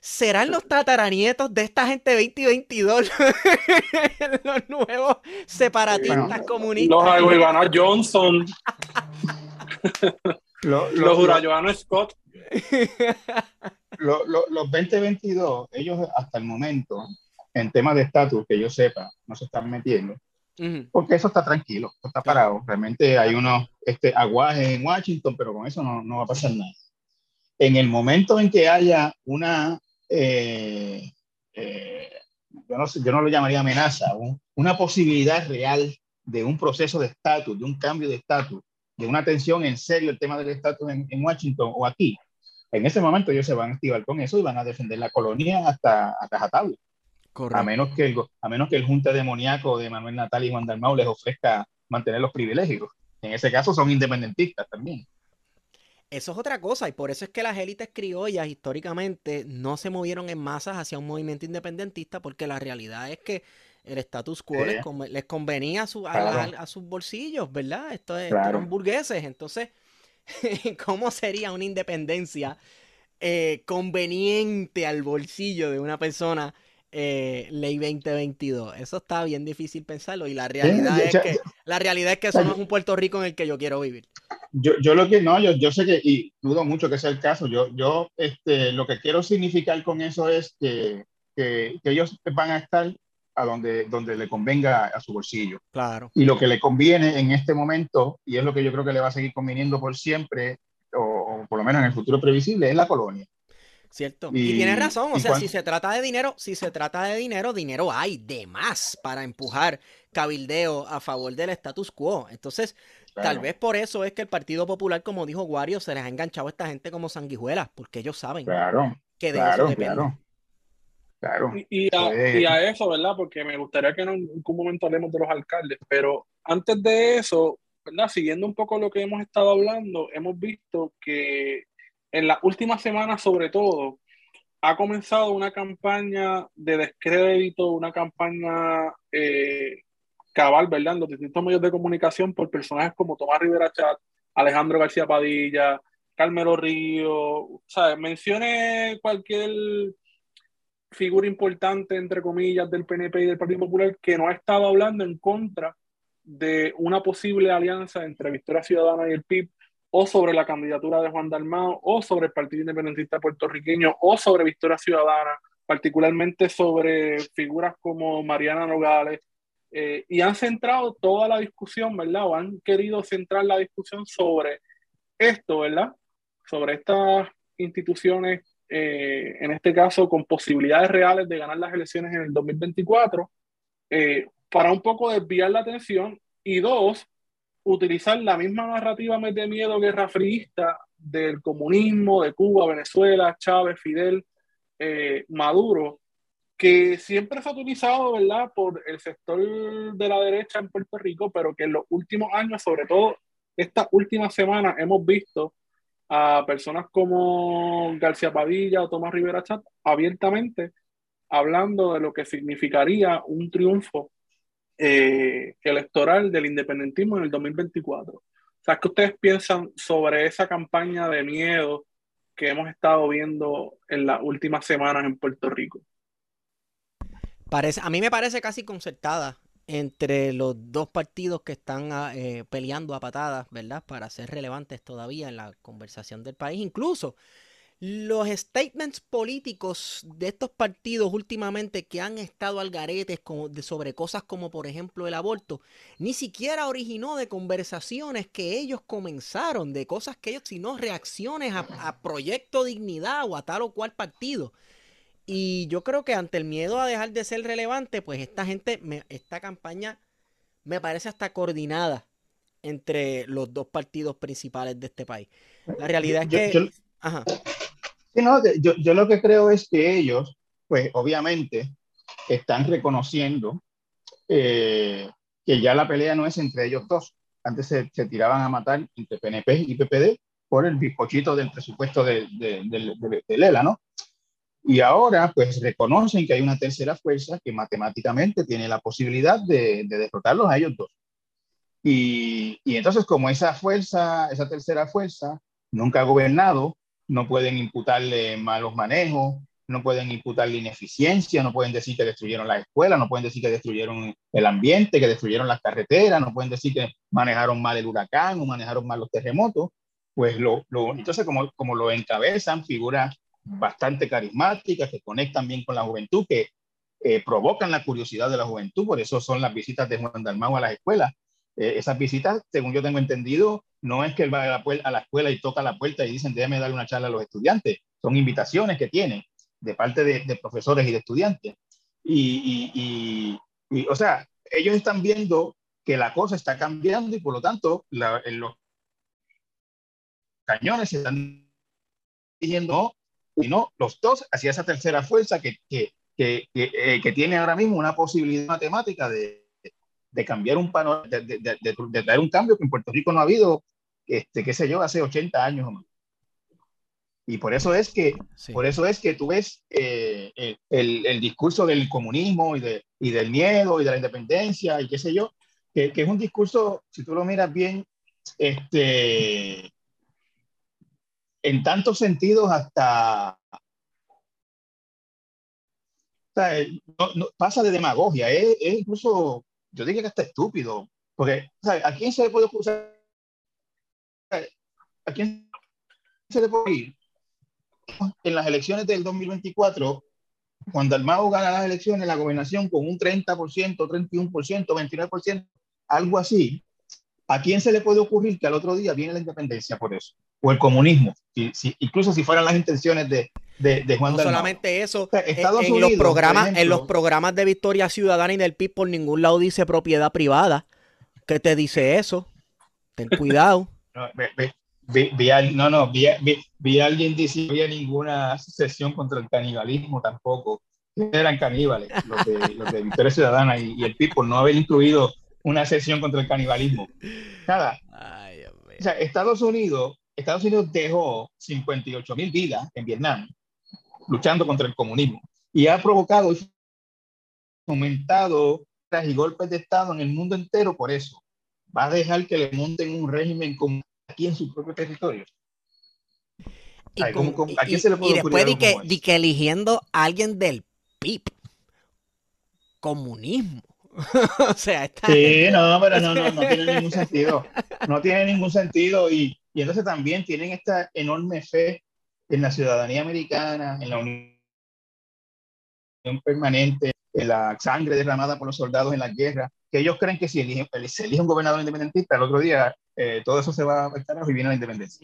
¿Serán los tataranietos de esta gente 2022 *laughs* los nuevos separatistas comunistas? Los Johnson. *laughs* los *laughs* los Scott. los 2022, ellos hasta el momento, en temas de estatus, que yo sepa, no se están metiendo. Porque eso está tranquilo, está parado. Realmente hay unos este, aguajes en Washington, pero con eso no, no va a pasar nada. En el momento en que haya una eh, eh, yo, no yo no lo llamaría amenaza, una posibilidad real de un proceso de estatus, de un cambio de estatus, de una atención en serio el tema del estatus en, Washington o aquí. En ese momento ellos se van a activar con eso y van a defender la colonia hasta, hasta A menos, que el, a menos que el Junta Demoníaco de Manuel Natal y Juan Dalmau les ofrezca mantener los privilegios. En ese caso son independentistas también. Eso es otra cosa y por eso es que las élites criollas históricamente no se movieron en masas hacia un movimiento independentista porque la realidad es que el status quo les, convenía a, su, a, sus bolsillos, ¿verdad? Esto, es, eran burgueses, entonces, *laughs* ¿cómo sería una independencia eh, conveniente al bolsillo de una persona eh, ley 2022. Eso está bien difícil pensarlo y la realidad, es, que, la realidad es que eso no es un Puerto Rico en el que yo quiero vivir. Yo, yo lo que no, yo, yo sé que, y dudo mucho que sea el caso, yo, yo este, lo que quiero significar con eso es que, que, que ellos van a estar a donde, donde le convenga a su bolsillo. Claro. Y lo que le conviene en este momento, y es lo que yo creo que le va a seguir conviniendo por siempre, o, o por lo menos en el futuro previsible, es la colonia. ¿Cierto? Y, tienes razón, o sea, si se trata de dinero, si se trata de dinero, dinero hay de más para empujar cabildeo a favor del status quo. Entonces, tal vez por eso es que el Partido Popular, como dijo Wario, se les ha enganchado a esta gente como sanguijuelas, porque ellos saben que de eso depende. Claro. Y, a, eso, ¿verdad? Porque me gustaría que en algún momento hablemos de los alcaldes, pero antes de eso, ¿verdad? Siguiendo un poco lo que hemos estado hablando, hemos visto que en las últimas semanas sobre todo, ha comenzado una campaña de descrédito, una campaña eh, cabal, ¿verdad? En los distintos medios de comunicación por personajes como Tomás Rivera Chat, Alejandro García Padilla, Carmelo Río, o sea, mencione cualquier figura importante, entre comillas, del PNP y del Partido Popular que no ha estado hablando en contra de una posible alianza entre Victoria Ciudadana y el PIB o sobre la candidatura de Juan Dalmao, o sobre el Partido Independentista Puertorriqueño, o sobre Victoria Ciudadana, particularmente sobre figuras como Mariana Nogales, eh, y han centrado toda la discusión, ¿verdad? O han querido centrar la discusión sobre esto, ¿verdad? Sobre estas instituciones, eh, en este caso, con posibilidades reales de ganar las elecciones en el 2024, eh, para un poco desviar la atención, y dos, utilizar la misma narrativa de miedo guerra friista del comunismo de Cuba, Venezuela, Chávez, Fidel, eh, Maduro, que siempre se ha utilizado, ¿verdad?, por el sector de la derecha en Puerto Rico, pero que en los últimos años, sobre todo estas últimas semanas, hemos visto a personas como García Padilla o Tomás Rivera Chat abiertamente hablando de lo que significaría un triunfo eh, electoral del independentismo en el 2024. O ¿qué ustedes piensan sobre esa campaña de miedo que hemos estado viendo en las últimas semanas en Puerto Rico? Parece, a mí me parece casi concertada entre los dos partidos que están ah, eh, peleando a patadas, ¿verdad? Para ser relevantes todavía en la conversación del país. Incluso los statements políticos de estos partidos últimamente que han estado al garete sobre cosas como por ejemplo el aborto, ni siquiera originó de conversaciones que ellos comenzaron, de cosas que ellos, sino reacciones a, Proyecto Dignidad o a tal o cual partido. Y yo creo que ante el miedo a dejar de ser relevante, pues esta gente, esta campaña me parece hasta coordinada entre los dos partidos principales de este país. La realidad es que... ajá yo, yo lo que creo es que ellos, pues obviamente, están reconociendo eh, que ya la pelea no es entre ellos dos. Antes se, se tiraban a matar entre PNP y PPD por el bizcochito del presupuesto de, de, de, de Lela, ¿no? Y ahora, pues reconocen que hay una tercera fuerza que matemáticamente tiene la posibilidad de, de derrotarlos a ellos dos. Y, y, entonces, como esa fuerza, esa tercera fuerza, nunca ha gobernado, no pueden imputarle malos manejos, no pueden imputarle ineficiencia, no pueden decir que destruyeron las escuelas, no pueden decir que destruyeron el ambiente, que destruyeron las carreteras, no pueden decir que manejaron mal el huracán o manejaron mal los terremotos. Pues lo, lo entonces, como, como lo encabezan figuras bastante carismáticas, que conectan bien con la juventud, que eh, provocan la curiosidad de la juventud, por eso son las visitas de Juan Dalmau a las escuelas. Eh, esas visitas, según yo tengo entendido, no es que él va a la, a la, escuela y toca la puerta y dicen, déjame darle una charla a los estudiantes, son invitaciones que tienen de parte de, de profesores y de estudiantes. Y, y, y, o sea, ellos están viendo que la cosa está cambiando y por lo tanto la, en los cañones se están diciendo y no los dos hacia esa tercera fuerza que, que, que, que, eh, que tiene ahora mismo una posibilidad matemática de, de cambiar un panorama, de, de, de, de, traer un cambio que en Puerto Rico no ha habido, este, qué sé yo, hace 80 años o más. Y por eso es que, sí. por eso es que tú ves eh, el, el, discurso del comunismo y, de, y del miedo y de la independencia y qué sé yo, que, que es un discurso, si tú lo miras bien, este, en tantos sentidos hasta no, pasa de demagogia, es, es, incluso, yo diría que hasta estúpido, porque ¿a quién se le puede acusar? ¿A quién se le puede ir? En las elecciones del 2024, cuando Almagro gana las elecciones, la gobernación con un 30%, 31%, 29%, algo así, ¿a quién se le puede ocurrir que al otro día viene la independencia por eso? O el comunismo, si, si, incluso si fueran las intenciones de, de, de Juan No Dalmau. solamente eso, O sea, Estados en, Unidos, los programas, ejemplo, en los programas de Victoria Ciudadana y del PIB por ningún lado dice propiedad privada. ¿Qué te dice eso? Ten *laughs* cuidado. No, ve, ve, vi, vi al- no, no, vi, vi, a alguien decir que no había ninguna sesión contra el canibalismo tampoco. Eran caníbales, los de, *laughs* los de Victoria Ciudadana y, y el PIB, por no haber incluido una sesión contra el canibalismo. Nada, Ay, o sea, Estados Unidos, Estados Unidos dejó 58 mil vidas en Vietnam luchando contra el comunismo y ha provocado y fomentado y golpes de Estado en el mundo entero por eso. Va a dejar que le monten un régimen como aquí en su propio territorio. Y, Ay, ¿cómo- cómo- y- a quién se le puede y después di que, di que eligiendo a alguien del PIB. Comunismo. *laughs* o sea, esta Sí, no, pero no, no, no *laughs* tiene ningún sentido. No tiene ningún sentido y, y entonces también tienen esta enorme fe en la ciudadanía americana, en la unión permanente, en la sangre derramada por los soldados en la guerra, que ellos creen que si eligen, se elige un gobernador independentista, el otro día eh, todo eso se va a carajo y viene la independencia.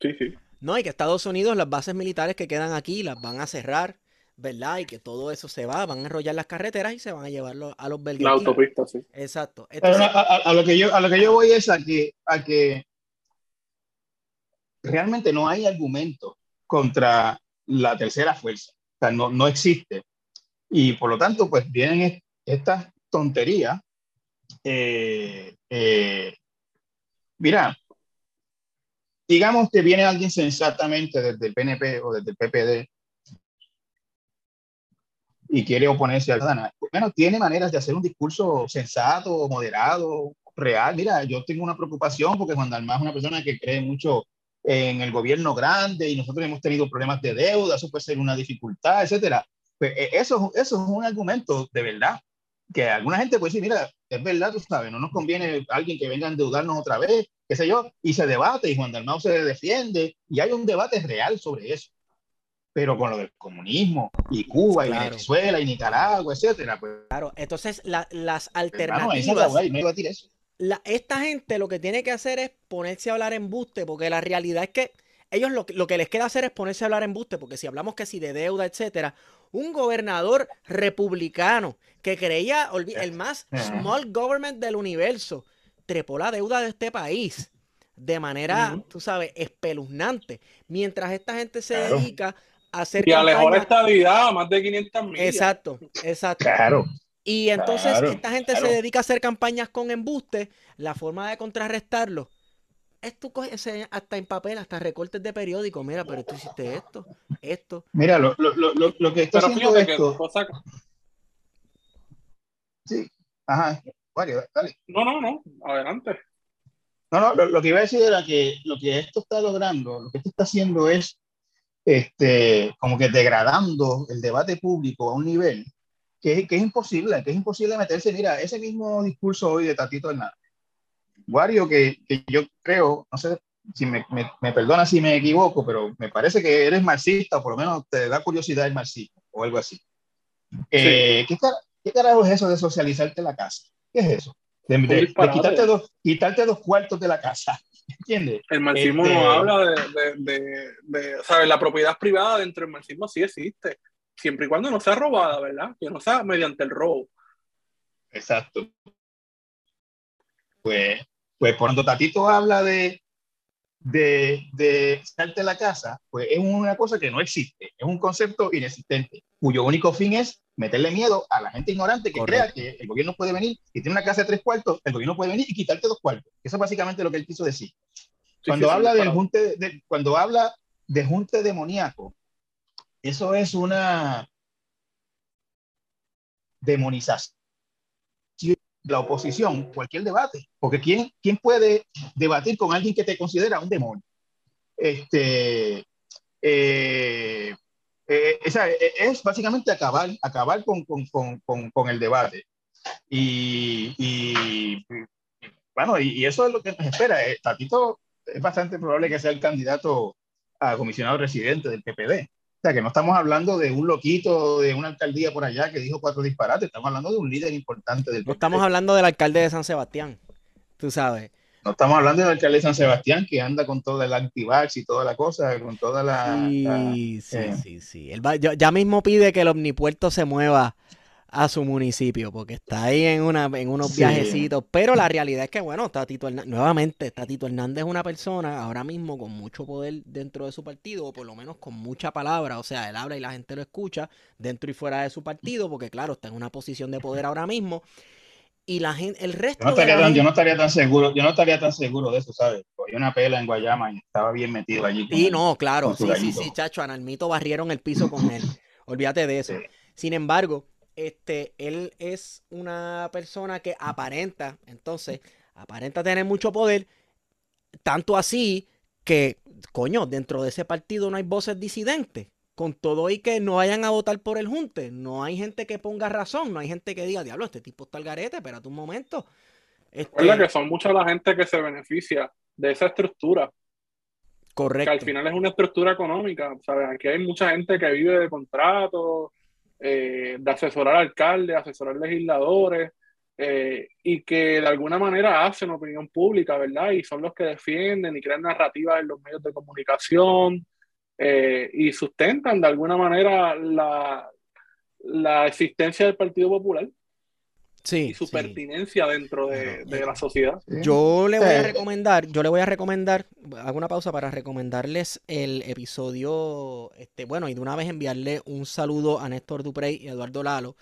Sí, sí. No, y que Estados Unidos, las bases militares que quedan aquí, las van a cerrar, ¿verdad? Y que todo eso se va, van a enrollar las carreteras y se van a llevarlo a los La Burger King. autopista, sí. Exacto. Pero no, Entonces, a, a- a lo que yo, a lo que yo voy es a que, a que realmente no hay argumento contra la tercera fuerza. O sea, no, no existe. Y por lo tanto, pues vienen est- estas tonterías. Eh, eh, mira, digamos que viene alguien sensatamente desde el PNP o desde el PPD y quiere oponerse a Dana. Bueno, tiene maneras de hacer un discurso sensato, moderado, real. Mira, yo tengo una preocupación porque Juan Dalmás es una persona que cree mucho en el gobierno grande y nosotros hemos tenido problemas de deuda, eso puede ser una dificultad, etcétera. Pues eh, eso, eso es un argumento de verdad, que alguna gente puede decir, mira, es verdad, tú sabes, no nos conviene alguien que venga a endeudarnos otra vez, qué sé yo, y se debate y Juan Dalmau se defiende y hay un debate real sobre eso. Pero con lo del comunismo y Cuba y Claro. Venezuela y Nicaragua, etcétera, pues claro, entonces la- las hermano, esa es la alternativas, hueá y no iba a decir eso. La- esta gente lo que tiene que hacer es ponerse a hablar embuste, porque la realidad es que ellos lo, que- lo que les queda hacer es ponerse a hablar embuste, porque si hablamos que si de deuda, etcétera, un gobernador republicano que creía el más small government del universo, trepó la deuda de este país de manera, tú sabes, espeluznante, mientras esta gente se Claro. dedica a hacer Y alejó la estabilidad a más de 500 mil. Exacto, exacto. Claro. Y entonces Claro, esta gente claro. se dedica a hacer campañas con embuste. La forma de contrarrestarlo es tú coges hasta en papel, hasta recortes de periódico. Mira, pero tú hiciste esto, esto. Mira, lo, lo, lo, lo- lo que está haciendo que esto. cosa- Sí, ajá, Wario, dale. No, no, no, adelante. No, no, lo, lo que iba a decir era que lo que esto está logrando, lo que esto está haciendo es este, como que degradando el debate público a un nivel que, que es imposible, que es imposible meterse. Mira, ese mismo discurso hoy de Tatito Hernández. Wario, que, que yo creo, no sé si me, me, me perdona si me equivoco, pero me parece que eres marxista, o por lo menos te da curiosidad el marxismo, o algo así. Eh, ¿qué, cara- ¿Qué carajo es eso de socializarte la casa? ¿Qué es eso? De, de- de quitarte, dos, quitarte dos cuartos de la casa. *laughs* ¿Entiendes? El marxismo Este- no habla de, de, de, de- ¿sabes? La propiedad privada dentro del marxismo sí existe, siempre y cuando no sea robada, ¿verdad? Que no sea mediante el robo. Exacto. Pues, pues cuando Tatito habla de, de, de sacarte la casa, pues es una cosa que no existe, es un concepto inexistente, cuyo único fin es meterle miedo a la gente ignorante que Correcto. crea que el gobierno puede venir y tiene una casa de tres cuartos, el gobierno puede venir y quitarte dos cuartos. Eso es básicamente lo que él quiso decir. Sí, Cuando sí, sí, habla del disparate. junte, de- cuando habla de junte demoníaco, eso es una demonización de la oposición, cualquier debate, porque ¿quién, quién puede debatir con alguien que te considera un demonio? Este, eh, eh, eh, es básicamente acabar, acabar con, con, con, con, el debate. Y, y, bueno, y, y eso es lo que nos espera. Eh, Tatito es bastante probable que sea el candidato a comisionado residente del PPD. Sea, que no estamos hablando de un loquito de una alcaldía por allá que dijo cuatro disparates, estamos hablando de un líder importante del No estamos hablando del alcalde de San Sebastián. Tú sabes. No estamos hablando del alcalde de San Sebastián que anda con toda la antivax y toda la cosa, con toda la... la- Sí, sí, eh. sí, sí. Él va- ya mismo pide que el omnipuerto se mueva a su municipio, porque está ahí en, una, en unos Sí. viajecitos. Pero la realidad es que, bueno, Tatito Hernández, nuevamente, Tatito Hernández es una persona ahora mismo con mucho poder dentro de su partido, o por lo menos con mucha palabra. O sea, él habla y la gente lo escucha dentro y fuera de su partido, porque, claro, está en una posición de poder ahora mismo. Y la gente, el resto Yo no, de estaría la tan, yo no estaría tan seguro, yo no estaría tan seguro de eso, ¿sabes? Cogí una pela en Guayama y estaba bien metido allí. con Sí, no, claro, con sí, sí, sí, chacho, a Nalmito barrieron el piso con él. Olvídate de eso. Sí. Sin embargo, este, él es una persona que aparenta, entonces, aparenta tener mucho poder, tanto así que, coño, dentro de ese partido no hay voces disidentes. Con todo y que no vayan a votar por el junte, no hay gente que ponga razón, no hay gente que diga, diablo, este tipo está al garete, espérate un momento. Este, que son mucha la gente que se beneficia de esa estructura, que correcto. al final es una estructura económica, ¿sabes? Aquí hay mucha gente que vive de contratos, eh, de asesorar alcaldes, asesorar legisladores, eh, y que de alguna manera hacen opinión pública, ¿verdad? Y son los que defienden y crean narrativas en los medios de comunicación eh, y sustentan de alguna manera la, la existencia del Partido Popular Sí, y su sí. pertinencia dentro de, de la sociedad. Yo le voy a recomendar, yo le voy a recomendar, hago una pausa para recomendarles el episodio, este, bueno, y de una vez enviarle un saludo a Néstor Duprey y Eduardo Lalo.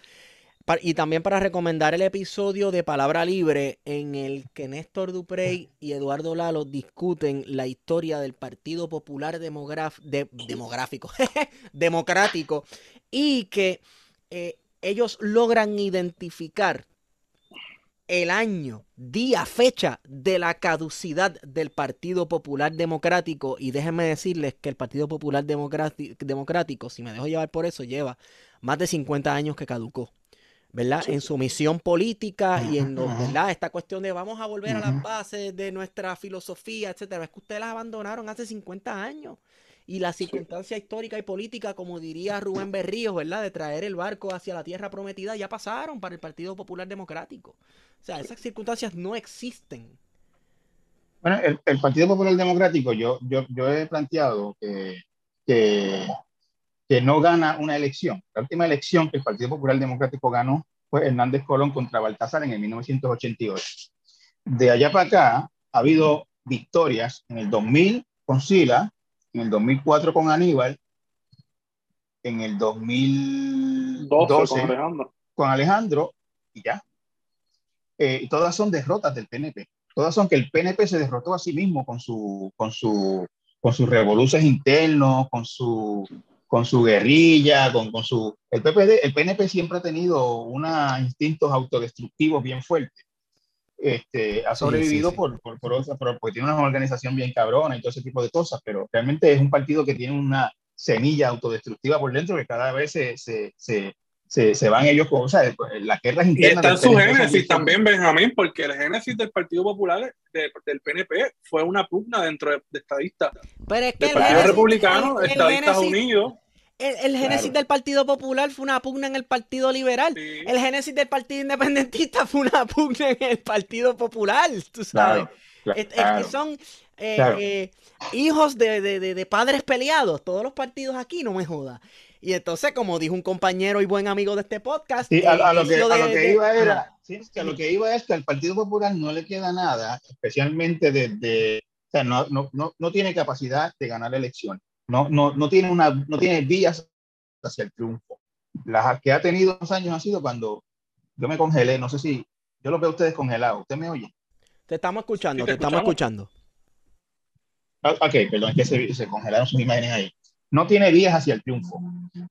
Pa- Y también para recomendar el episodio de Palabra Libre en el que Néstor Duprey y Eduardo Lalo discuten la historia del Partido Popular Demograf- de- Demográfico, *laughs* Democrático, y que eh, ellos logran identificar el año, día, fecha de la caducidad del Partido Popular Democrático. Y déjenme decirles que el Partido Popular Democrático, si me dejo llevar por eso, lleva más de 50 años que caducó. ¿Verdad? En su misión política y en. ¿verdad? esta cuestión de vamos a volver a las bases de nuestra filosofía, etcétera. Es que ustedes las abandonaron hace 50 años. Y la circunstancia histórica y política, como diría Rubén Berríos, ¿verdad? De traer el barco hacia la tierra prometida, ya pasaron para el Partido Popular Democrático. O sea, esas circunstancias no existen. Bueno, el, el Partido Popular Democrático, yo, yo, yo he planteado que, que, que no gana una elección. La última elección que el Partido Popular Democrático ganó fue Hernández Colón contra Baltasar en el 1988. De allá para acá ha habido victorias en el 2000 con Sila, en el 2004 con Aníbal, en el 12 2012 con Alejandro. con Alejandro y ya. Eh, todas son derrotas del PNP. Todas son que el PNP se derrotó a sí mismo con, su, con, su, con sus revoluciones internos, con su, con su guerrilla, con, con su... El, PPD, el PNP siempre ha tenido unos instintos autodestructivos bien fuertes. Este, ha sobrevivido Por, por, por, porque tiene una organización bien cabrona y todo ese tipo de cosas, pero realmente es un partido que tiene una semilla autodestructiva por dentro que cada vez se, se, se, se, van ellos con, o sea, las guerras internas. Y está en su génesis también, Benjamín, porque el génesis del Partido Popular, del PNP, fue una pugna dentro de, estadistas. Pero es que el Partido Republicano, Estadistas Unidos. El, génesis del Partido Popular fue una pugna en el Partido Liberal. El génesis del Partido Independentista fue una pugna en el Partido Popular, tú sabes. es, que son eh, eh, hijos de, de, de, padres peleados. Todos los partidos aquí, no me joda. Y entonces, como dijo un compañero y buen amigo de este podcast, a, lo que, iba era, a lo que iba es que al Partido Popular no le queda nada, especialmente de, o sea, no, no, no, no, tiene capacidad de ganar elecciones, no, no, no, tiene una, no tiene vías hacia el triunfo. Las que ha tenido dos años ha sido cuando yo me congelé, no sé si yo lo veo a ustedes congelados, ¿usted me oye? Te estamos escuchando, te, estamos escuchando. Ah, ok, perdón, es que se, se congelaron sus imágenes ahí no tiene vías hacia el triunfo,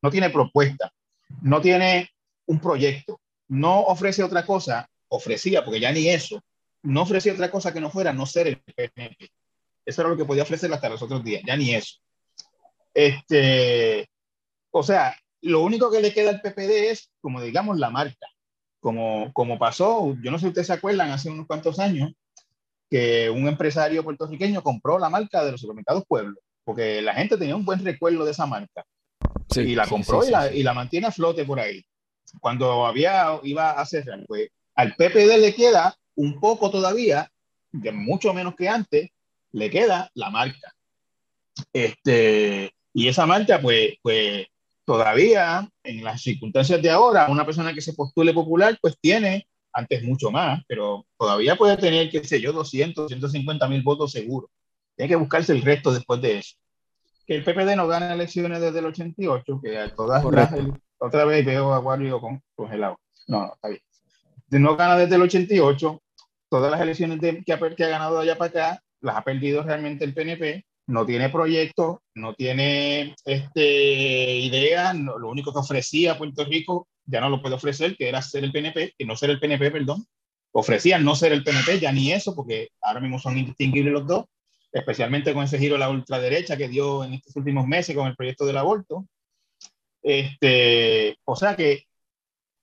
no tiene propuesta, no tiene un proyecto, no ofrece otra cosa, ofrecía, porque ya ni eso, no ofrecía otra cosa que no fuera no ser el PNP. Eso era lo que podía ofrecer hasta los otros días, ya ni eso. Este, o sea, lo único que le queda al PPD es, como digamos, la marca. Como, como pasó, yo no sé si ustedes se acuerdan, hace unos cuantos años, que un empresario puertorriqueño compró la marca de los supermercados Pueblo porque la gente tenía un buen recuerdo de esa marca. y la compró y, la, y, la, mantiene a flote por ahí. Cuando había, iba a cerrar, pues al PPD le queda un poco todavía, mucho menos que antes, le queda la marca. Este, y esa marca, pues, pues todavía en las circunstancias de ahora, una persona que se postule popular, pues tiene, antes mucho más, pero todavía puede tener, qué sé yo, 200, 150 mil votos seguros. Tiene que buscarse el resto después de eso. Que el PPD no gana elecciones desde el 88, que a todas las, otra vez veo a Wario con, congelado. No, no, está bien. No gana desde el 88, todas las elecciones que, ha, que ha ganado allá para acá, las ha perdido realmente el PNP, no tiene proyecto, no tiene este, idea, lo único que ofrecía Puerto Rico ya no lo puede ofrecer, que era ser el PNP, que no ser el PNP, perdón. Ofrecían no ser el PNP, ya ni eso, porque ahora mismo son indistinguibles los dos especialmente con ese giro a la ultraderecha que dio en estos últimos meses con el proyecto del aborto. Este, o sea que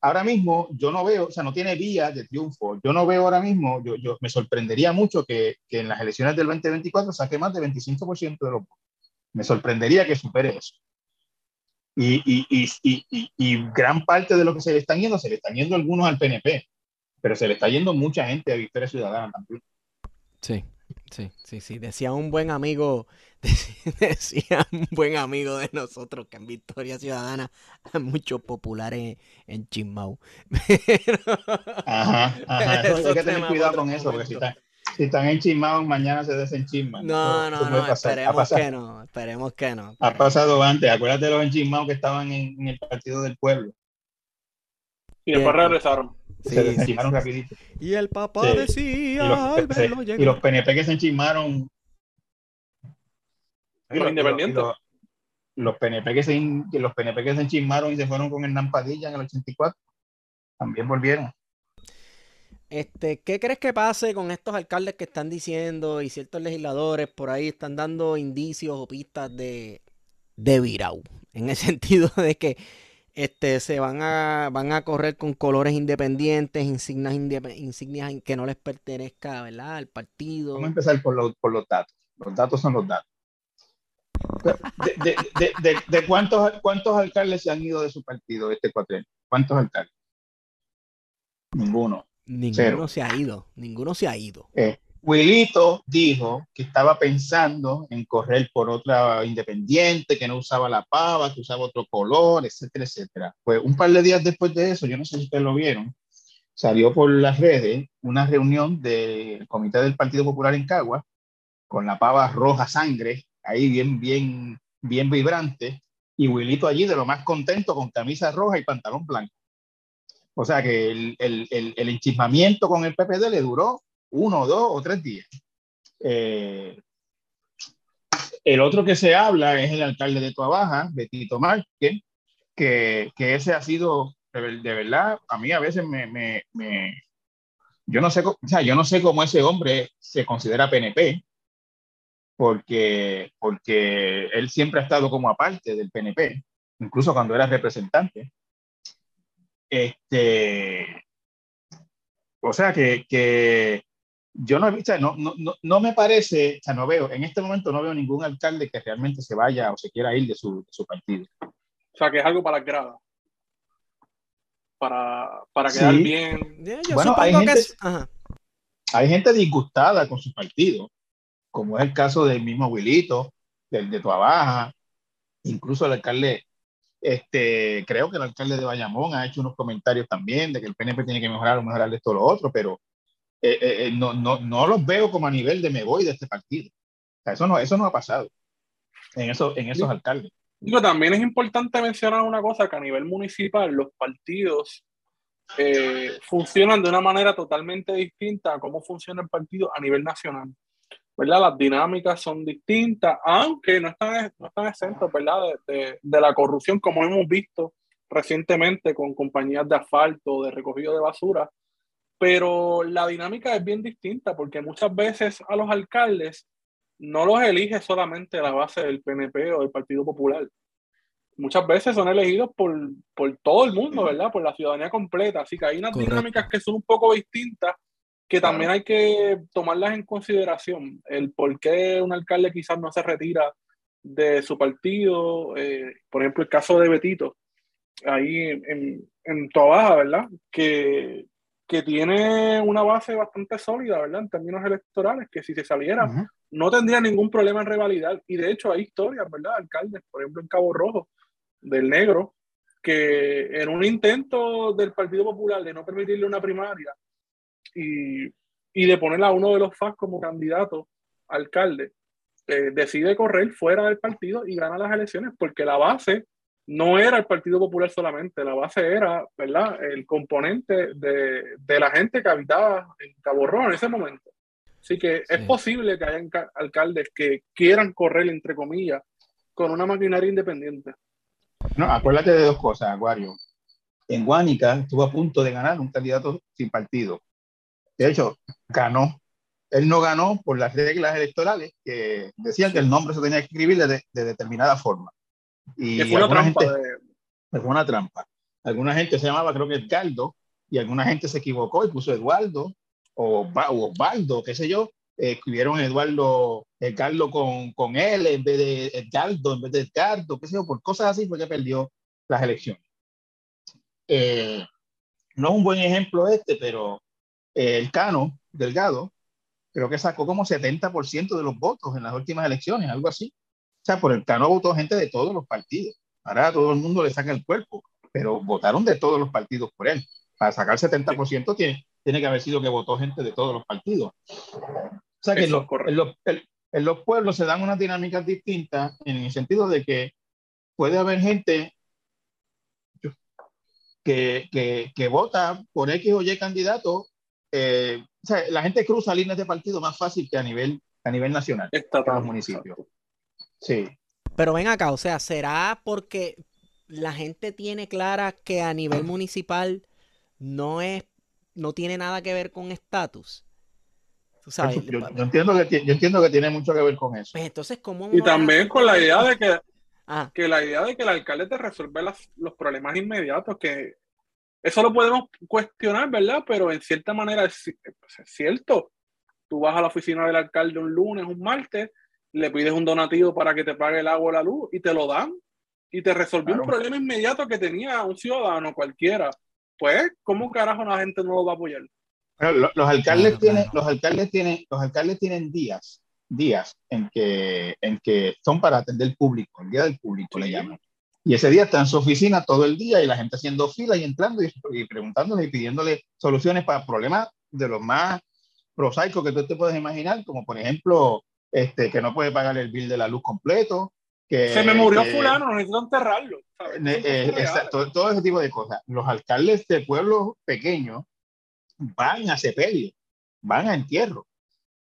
ahora mismo yo no veo, o sea, no tiene vía de triunfo. Yo no veo ahora mismo, yo, yo me sorprendería mucho que, que, en las elecciones del 2024 saque más de 25% de los votos. Me sorprendería que supere eso. Y, y, y, y gran parte de lo que se le están yendo, se le están yendo algunos al PNP, pero se le está yendo mucha gente a Victoria Ciudadana también. Sí, Sí, sí, sí. Decía un buen amigo, *laughs* decía un buen amigo de nosotros que en Victoria Ciudadana hay muchos populares en Chismau. *laughs* Ajá, ajá. *laughs* hay que tener cuidado con eso, porque si, están en Chismau, mañana se desenchisman. No, no, no, esperemos que no, esperemos que no. Ha pasado antes, acuérdate de los enchismados que estaban en, el Partido del Pueblo. Y después regresaron. Se desenchismaron rapidito. Y el papá decía, y los, PNP que se enchismaron. Los, independientes. Los, PNP que se, los PNP que se enchismaron y se fueron con Hernán Padilla en el 84, también volvieron. Este, ¿Qué crees que pase con estos alcaldes que están diciendo y ciertos legisladores por ahí están dando indicios o pistas de, de virau? En el *laughs* sentido de que este, se van a, van a correr con colores independientes, insignias, insignias que no les pertenezca ¿verdad? al partido. Vamos a empezar por, por los datos. Los datos son los datos. De, de, de, de, cuántos, cuántos alcaldes se han ido de su partido este cuatrenio? ¿Cuántos alcaldes? Ninguno. Ninguno se ha ido. Ninguno se ha ido. Eh, Wilito dijo que estaba pensando en correr por otra independiente, que no usaba la pava, que usaba otro color, etcétera, etcétera. Pues un par de días después de eso, yo no sé si ustedes lo vieron, salió por las redes una reunión del Comité del Partido Popular en Cagua, con la pava roja sangre, ahí bien, bien, bien vibrante, y Wilito allí de lo más contento con camisa roja y pantalón blanco. O sea que el, el, el, el enchismamiento con el PPD le duró uno, dos o tres días. Eh, el otro que se habla es el alcalde de Tuabaja, Betito Márquez, que, que ese ha sido, de, verdad, a mí a veces me, me, me, yo no sé, o sea, yo no sé cómo ese hombre se considera PNP, porque, porque él siempre ha estado como aparte del PNP, incluso cuando era representante. Este, o sea que, que yo no he visto, no, no, no, me parece, o sea, no veo, en este momento no veo ningún alcalde que realmente se vaya o se quiera ir de su, de su partido. O sea, que es algo para el grado. Para, para quedar bien. bueno, hay gente, hay gente disgustada con su partido, como es el caso del mismo Wilito, del de Tuabaja, incluso el alcalde, este, creo que el alcalde de Bayamón ha hecho unos comentarios también de que el PNP tiene que mejorar o mejorar esto o lo otro, pero eh, eh, eh, no, no, no los veo como a nivel de me voy de este partido. O sea, eso, no, eso no ha pasado en, eso, en esos alcaldes. Digo, también es importante mencionar una cosa, que a nivel municipal los partidos funcionan de una manera totalmente distinta a cómo funciona el partido a nivel nacional. ¿verdad? Las dinámicas son distintas, aunque no están, no están exentos ¿verdad? De, de, de, la corrupción, como hemos visto recientemente con compañías de asfalto, de recogido de basura, pero la dinámica es bien distinta porque muchas veces a los alcaldes no los elige solamente la base del PNP o del Partido Popular. Muchas veces son elegidos por, por todo el mundo, ¿verdad? Por la ciudadanía completa. Así que hay unas dinámicas que son un poco distintas que también hay que tomarlas en consideración. El por qué un alcalde quizás no se retira de su partido. Eh, por ejemplo, el caso de Betito, ahí en, en Baja, ¿verdad? Que que tiene una base bastante sólida, ¿verdad? En términos electorales, que si se saliera no tendría ningún problema en revalidar. Y de hecho hay historias, ¿verdad? Alcaldes, por ejemplo en Cabo Rojo, del Negro, que en un intento del Partido Popular de no permitirle una primaria y, y de poner a uno de los FAS como candidato alcalde, eh, decide correr fuera del partido y gana las elecciones porque la base no era el Partido Popular solamente, la base era, ¿verdad?, el componente de, de la gente que habitaba en Cabo Rojo en ese momento. Así que es posible que hayan alcaldes que quieran correr, entre comillas, con una maquinaria independiente. No, acuérdate de dos cosas, Aguario. En Guánica estuvo a punto de ganar un candidato sin partido. De hecho, ganó. Él no ganó por las reglas electorales que decían que el nombre se tenía que escribir de, de determinada forma. Y fue una trampa. Gente, Fue una trampa. Alguna gente se llamaba, creo que Edgardo, y alguna gente se equivocó y puso Eduardo o, o Osvaldo, qué sé yo. Eh, escribieron Eduardo, Edgardo con, con él en vez de Edgardo, en vez de Edgardo, qué sé yo, por cosas así fue que perdió las elecciones. Eh, no es un buen ejemplo este, pero eh, el Cano Delgado creo que sacó como 70% de los votos en las últimas elecciones, algo así. O sea, por el Cano votó gente de todos los partidos. Ahora todo el mundo le saca el cuerpo, pero votaron de todos los partidos por él. Para sacar 70% tiene, tiene que haber sido que votó gente de todos los partidos. O sea que en los, en, los, pueblos se dan unas dinámicas distintas en el sentido de que puede haber gente que, que, que vota por X o Y candidato. Eh, o sea, la gente cruza líneas de partido más fácil que a nivel, a nivel nacional en los municipios. Sí. Pero ven acá, o sea, ¿será porque la gente tiene clara que a nivel municipal no es, no tiene nada que ver con estatus? Yo, yo, entiendo que, yo entiendo que tiene mucho que ver con eso. Pues entonces, ¿cómo y también con la idea de que, ah. que la idea de que el alcalde te resuelve los problemas inmediatos, que eso lo podemos cuestionar, ¿verdad? Pero en cierta manera es, es cierto. Tú vas a la oficina del alcalde un lunes, un martes, le pides un donativo para que te pague el agua o la luz y te lo dan y te resolvió un problema inmediato que tenía un ciudadano cualquiera. Pues, ¿cómo carajo la gente no lo va a apoyar? los, alcaldes tienen, los alcaldes tienen, los alcaldes tienen días, días en que, en que son para atender el público, el día del público le llaman. Y ese día está en su oficina todo el día y la gente haciendo fila y entrando y, y preguntándole y pidiéndole soluciones para problemas de los más prosaicos que tú te puedes imaginar, como por ejemplo este, que no puede pagar el bill de la luz completo, que, Se me murió que- fulano, necesito enterrarlo. ¿sabes? eh, eh, esa- todo, todo ese tipo de cosas. Los alcaldes de pueblos pequeños van a sepelio, van a entierro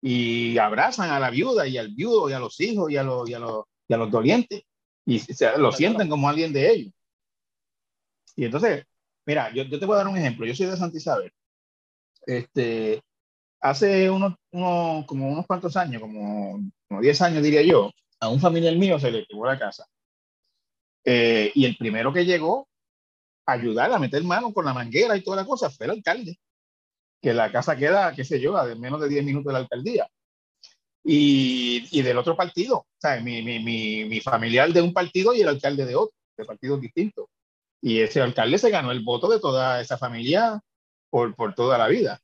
y abrazan a la viuda y al viudo y a los hijos y a los, y a los, y a los dolientes y se, lo sienten como alguien de ellos. Y entonces, mira, yo, yo te voy a dar un ejemplo. Yo soy de Santa Isabel. Este, hace unos, como unos cuantos años, como, como 10 años diría yo, a un familiar mío se le quemó la casa. Eh, y el primero que llegó a ayudar a meter mano con la manguera y toda la cosa fue el alcalde. Que la casa queda, qué sé yo, a menos de 10 minutos de la alcaldía. Y, y del otro partido, ¿sabes? Mi, mi, mi, mi familiar de un partido y el alcalde de otro, de partidos distintos. Y ese alcalde se ganó el voto de toda esa familia por, por toda la vida.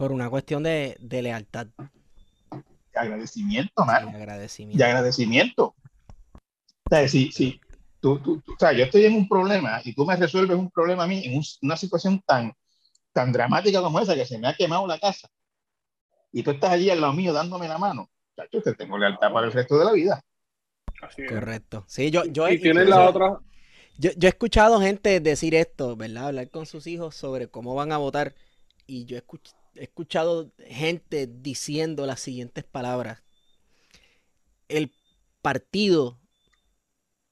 Por una cuestión de, de lealtad De agradecimiento, y mano. agradecimiento. de agradecimiento. O sea, si, si tú, tú- tú- o sea, yo estoy en un problema y tú me resuelves un problema a mí en un- una situación tan, tan dramática como esa, que se me ha quemado la casa, y tú estás allí al lado mío dándome la mano, yo te tengo lealtad para el resto de la vida. Así es. Correcto. Sí, yo, yo, Y tienes incluso- la otra. yo, yo he escuchado gente decir esto, ¿verdad? Hablar con sus hijos sobre cómo van a votar. Y yo he, escuch- he escuchado gente diciendo las siguientes palabras. El partido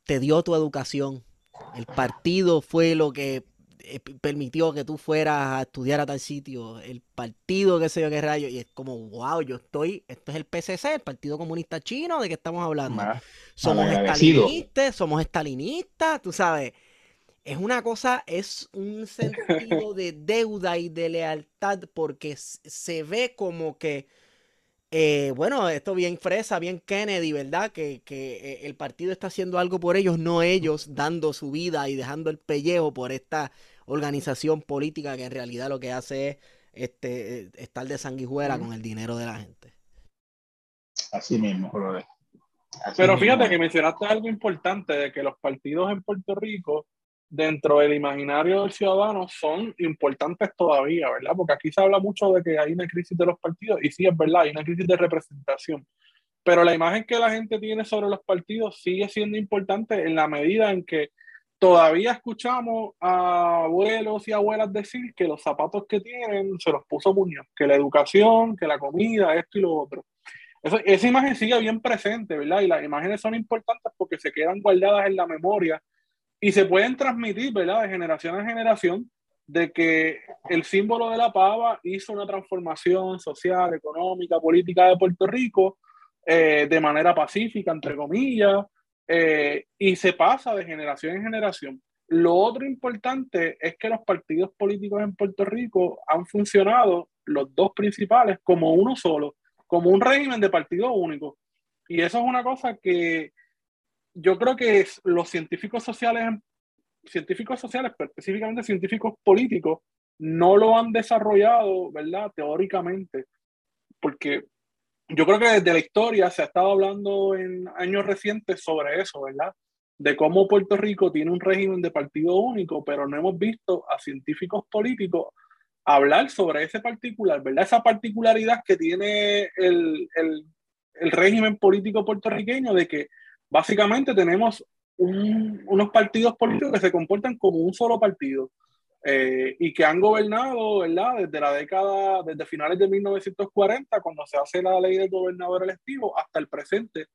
te dio tu educación. El partido fue lo que eh, permitió que tú fueras a estudiar a tal sitio. El partido, qué sé yo, qué rayo. Y es como, wow, yo estoy, esto es el PCC, el Partido Comunista Chino, ¿de qué estamos hablando? Somos estalinistas, somos estalinistas, tú sabes. Es una cosa, es un sentido *laughs* de deuda y de lealtad porque se ve como que, eh, bueno, esto bien fresa, bien Kennedy, ¿verdad? Que, que eh, el partido está haciendo algo por ellos, no ellos dando su vida y dejando el pellejo por esta organización política que en realidad lo que hace es este, eh, estar de sanguijuela con el dinero de la gente. así mismo, brother. Así Pero mismo. fíjate que mencionaste algo importante de que los partidos en Puerto Rico, dentro del imaginario del ciudadano, son importantes todavía, ¿verdad? Porque aquí se habla mucho de que hay una crisis de los partidos, y sí es verdad, hay una crisis de representación. Pero la imagen que la gente tiene sobre los partidos sigue siendo importante en la medida en que todavía escuchamos a abuelos y abuelas decir que los zapatos que tienen se los puso Muñoz, que la educación, que la comida, esto y lo otro. Eso- esa imagen sigue bien presente, ¿verdad? Y las imágenes son importantes porque se quedan guardadas en la memoria y se pueden transmitir, ¿verdad? De generación en generación, de que el símbolo de la pava hizo una transformación social, económica, política de Puerto Rico eh, de manera pacífica, entre comillas, eh, y se pasa de generación en generación. Lo otro importante es que los partidos políticos en Puerto Rico han funcionado, los dos principales, como uno solo, como un régimen de partido único. Y eso es una cosa que yo creo que es- los científicos sociales, científicos sociales, pero específicamente científicos políticos, no lo han desarrollado, ¿verdad? Teóricamente, porque yo creo que desde la historia se ha estado hablando en años recientes sobre eso, ¿verdad? De cómo Puerto Rico tiene un régimen de partido único, pero no hemos visto a científicos políticos hablar sobre ese particular, ¿verdad? Esa particularidad que tiene el, el, el régimen político puertorriqueño de que básicamente tenemos un- unos partidos políticos que se comportan como un solo partido eh, y que han gobernado, ¿verdad? Desde la década, desde finales de 1940, cuando se hace la ley del gobernador electivo, hasta el presente,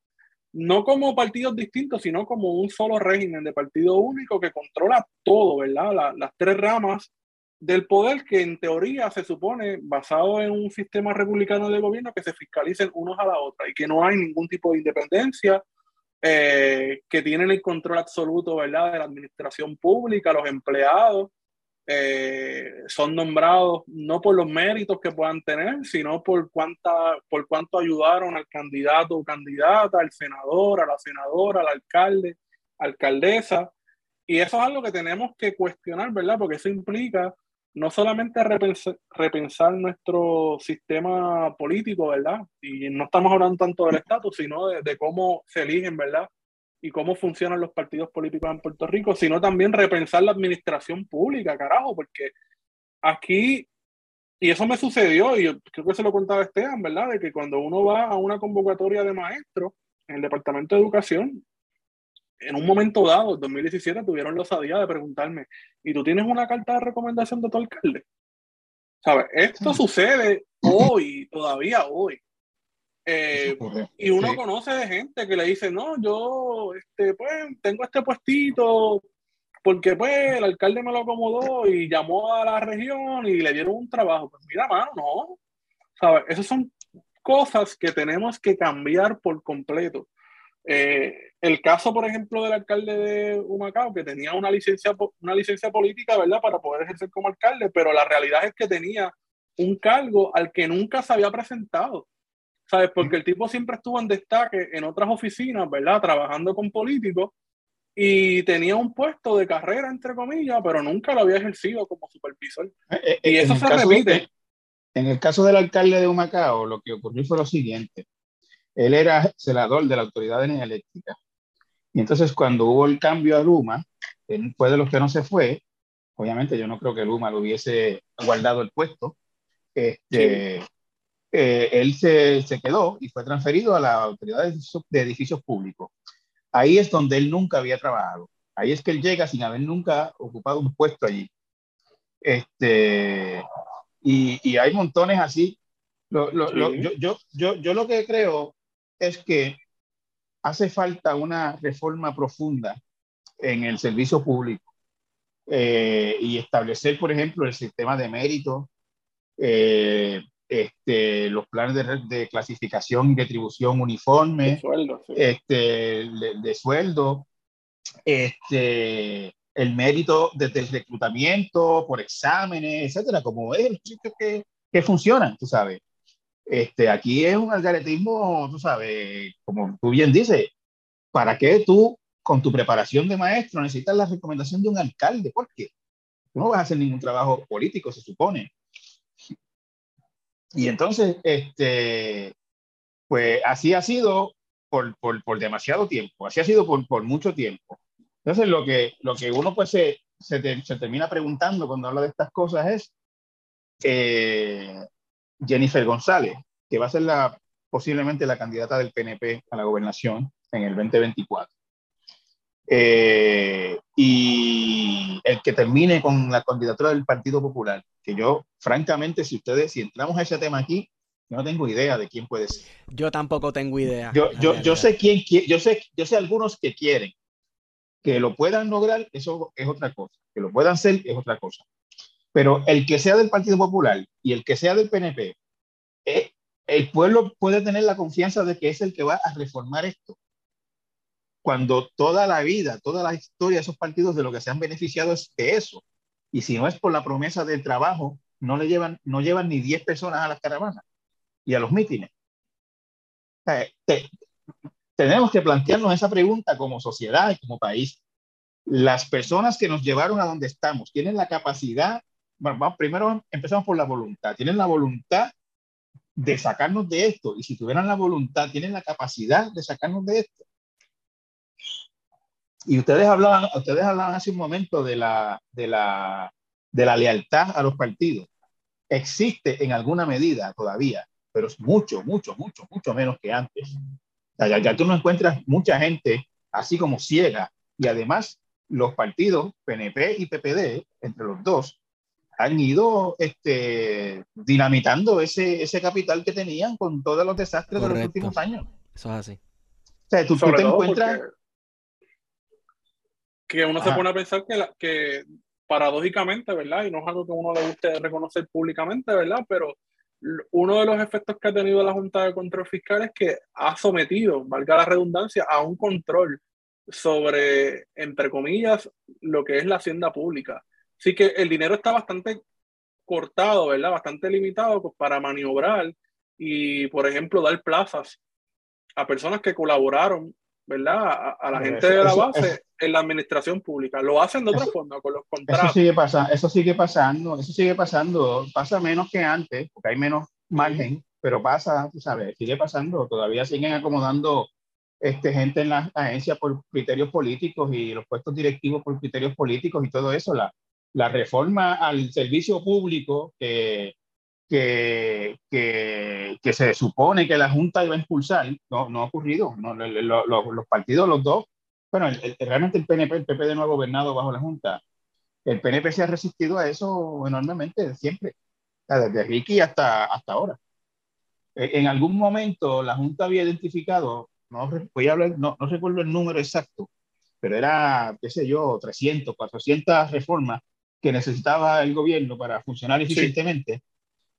no como partidos distintos, sino como un solo régimen de partido único que controla todo, ¿verdad? La- las tres ramas del poder que en teoría se supone basado en un sistema republicano de gobierno que se fiscalicen unos a la otra y que no hay ningún tipo de independencia, eh, que tienen el control absoluto, ¿verdad? De la administración pública, los empleados eh, son nombrados no por los méritos que puedan tener, sino por, cuánta, por cuánto ayudaron al candidato o candidata, al senador, a la senadora, al alcalde, alcaldesa. Y eso es algo que tenemos que cuestionar, ¿verdad? Porque eso implica no solamente repensar, nuestro sistema político, ¿verdad? Y no estamos hablando tanto del estatus, sino de, de cómo se eligen, ¿verdad? y cómo funcionan los partidos políticos en Puerto Rico, sino también repensar la administración pública, carajo, porque aquí, y eso me sucedió, y yo creo que se lo contaba Esteban, ¿verdad? De que cuando uno va a una convocatoria de maestros, en el Departamento de Educación, en un momento dado, en 2017, tuvieron la osadía de preguntarme, ¿y tú tienes una carta de recomendación de tu alcalde? ¿Sabes? Esto sucede hoy, todavía hoy. Eh, y uno conoce de gente que le dice, no, yo este, pues, tengo este puestito porque pues el alcalde me lo acomodó y llamó a la región y le dieron un trabajo. Pues mira, mano, no. ¿Sabes? Esas son cosas que tenemos que cambiar por completo. Eh, el caso, por ejemplo, del alcalde de Humacao, que tenía una licencia, una licencia política, ¿verdad?, para poder ejercer como alcalde, pero la realidad es que tenía un cargo al que nunca se había presentado. ¿Sabes? Porque el tipo siempre estuvo en destaque en otras oficinas, ¿verdad? Trabajando con políticos y tenía un puesto de carrera, entre comillas, pero nunca lo había ejercido como supervisor. Eh, eh, y eso se repite. en el caso del alcalde de Humacao, lo que ocurrió fue lo siguiente. Él era celador de la Autoridad de Eléctrica. Y entonces cuando hubo el cambio a Luma, él fue de los que no se fue. Obviamente yo no creo que Luma lo hubiese guardado el puesto. Este, eh, él se, se, quedó y fue transferido a la autoridad de edificios, públicos. Ahí es donde él nunca había trabajado. Ahí es que él llega sin haber nunca ocupado un puesto allí. Este, y, y hay montones así. Lo, lo, yo, yo, yo, yo lo que creo es que hace falta una reforma profunda en el servicio público eh, y establecer, por ejemplo, el sistema de mérito, eh, este, los planes de, clasificación y retribución uniforme, de sueldo, este, de, sueldo este, el mérito desde el reclutamiento, por exámenes, etcétera, como es el sitio que, que funcionan, tú sabes. Este, aquí es un algaretismo, tú sabes, como tú bien dices, ¿para qué tú con tu preparación de maestro necesitas la recomendación de un alcalde? ¿Por qué? Tú no vas a hacer ningún trabajo político, se supone. Y entonces, este, pues así ha sido por, por, por demasiado tiempo, así ha sido por, por, mucho tiempo. Entonces, lo que, lo que uno pues se, se, se termina preguntando cuando habla de estas cosas es, eh, Jennifer González, que va a ser la, posiblemente la candidata del PNP a la gobernación en el 2024. Eh, y el que termine con la candidatura del Partido Popular, que yo, francamente, si ustedes, si entramos a ese tema aquí, no tengo idea de quién puede ser. Yo tampoco tengo idea. Yo, yo, yo sé quién, yo sé, yo sé algunos que quieren. Que lo puedan lograr, eso es otra cosa. Que lo puedan ser, es otra cosa. Pero el que sea del Partido Popular y el que sea del PNP, eh, el pueblo puede tener la confianza de que es el que va a reformar esto cuando toda la vida, toda la historia de esos partidos de lo que se han beneficiado es de eso. Y si no es por la promesa del trabajo, no le llevan, no llevan ni 10 personas a las caravanas y a los mítines. tenemos que plantearnos esa pregunta como sociedad y como país. Las personas que nos llevaron a donde estamos tienen la capacidad, bueno, primero empezamos por la voluntad, tienen la voluntad de sacarnos de esto. Y si tuvieran la voluntad, tienen la capacidad de sacarnos de esto. Y ustedes hablaban, ustedes hablaban hace un momento de la, de la, de la lealtad a los partidos. Existe en alguna medida todavía, pero es mucho, mucho, mucho, mucho menos que antes. ya, ya tú no encuentras mucha gente así como ciega. Y además, los partidos PNP y PPD, entre los dos, han ido este, dinamitando ese, ese capital que tenían con todos los desastres de los últimos años. Eso es así. O sea, tú, te encuentras que uno se pone a pensar que, que paradójicamente, ¿verdad? Y no es algo que uno le guste reconocer públicamente, ¿verdad? Pero uno de los efectos que ha tenido la Junta de Control Fiscal es que ha sometido, valga la redundancia, a un control sobre, entre comillas, lo que es la hacienda pública. Así que el dinero está bastante cortado, ¿verdad? Bastante limitado pues, para maniobrar y, por ejemplo, dar plazas a personas que colaboraron ¿verdad? A, la gente de la base en la administración pública. Lo hacen de otra forma, con los contratos. Eso sigue, pasando, eso sigue pasando, eso sigue pasando. Pasa menos que antes, porque hay menos margen, pero pasa, tú sabes, sigue pasando. Todavía siguen acomodando este, gente en las agencias por criterios políticos y los puestos directivos por criterios políticos y todo eso. La, la reforma al servicio público que, que, que, que, se supone que la Junta iba a impulsar, no, no ha ocurrido. No, los partidos, los dos, bueno, realmente el PNP, el PP no ha gobernado bajo la Junta. El PNP se ha resistido a eso enormemente, siempre, desde Ricky hasta, hasta ahora. E, en algún momento la Junta había identificado, no, voy a hablar, no, no recuerdo el número exacto, pero era, qué sé yo, 300, 400 reformas que necesitaba el gobierno para funcionar eficientemente.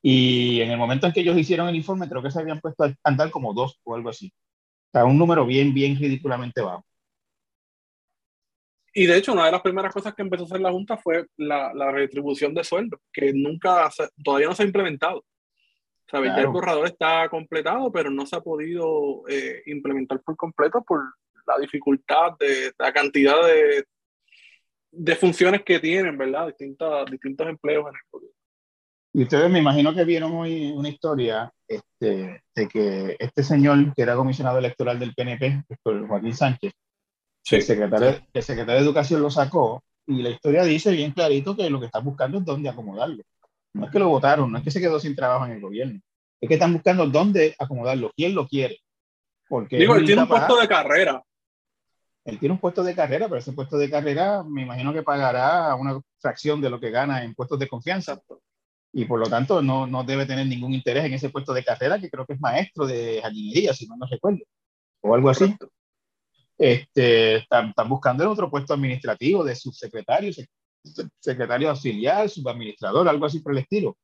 Y en el momento en que ellos hicieron el informe, creo que se habían puesto a andar como dos o algo así. O sea, un número bien, bien ridículamente bajo. Y de hecho, una de las primeras cosas que empezó a hacer la Junta fue la, la retribución de sueldo, que nunca, todavía no se ha implementado. ¿Sabes? Ya el borrador está completado, pero no se ha podido eh, implementar por completo por la dificultad de la cantidad de, de funciones que tienen, ¿verdad? Distintas, distintos empleos en el gobierno. Y ustedes me imagino que vieron hoy una historia este, de que este señor, que era comisionado electoral del PNP, Joaquín Sánchez, el, secretario, el secretario de Educación lo sacó y la historia dice bien clarito que lo que están buscando es dónde acomodarlo. No es que lo votaron, no es que se quedó sin trabajo en el gobierno, es que están buscando dónde acomodarlo, quién lo quiere. Porque Digo, él tiene un puesto de carrera. Él tiene un puesto de carrera, pero ese puesto de carrera me imagino que pagará una fracción de lo que gana en puestos de confianza y por lo tanto no, no, debe tener ningún interés en ese puesto de carrera, que creo que es maestro de jardinería, si no me recuerdo, o algo así. Este, están, buscando el otro puesto administrativo de subsecretario, secretario auxiliar, subadministrador, algo así por el estilo.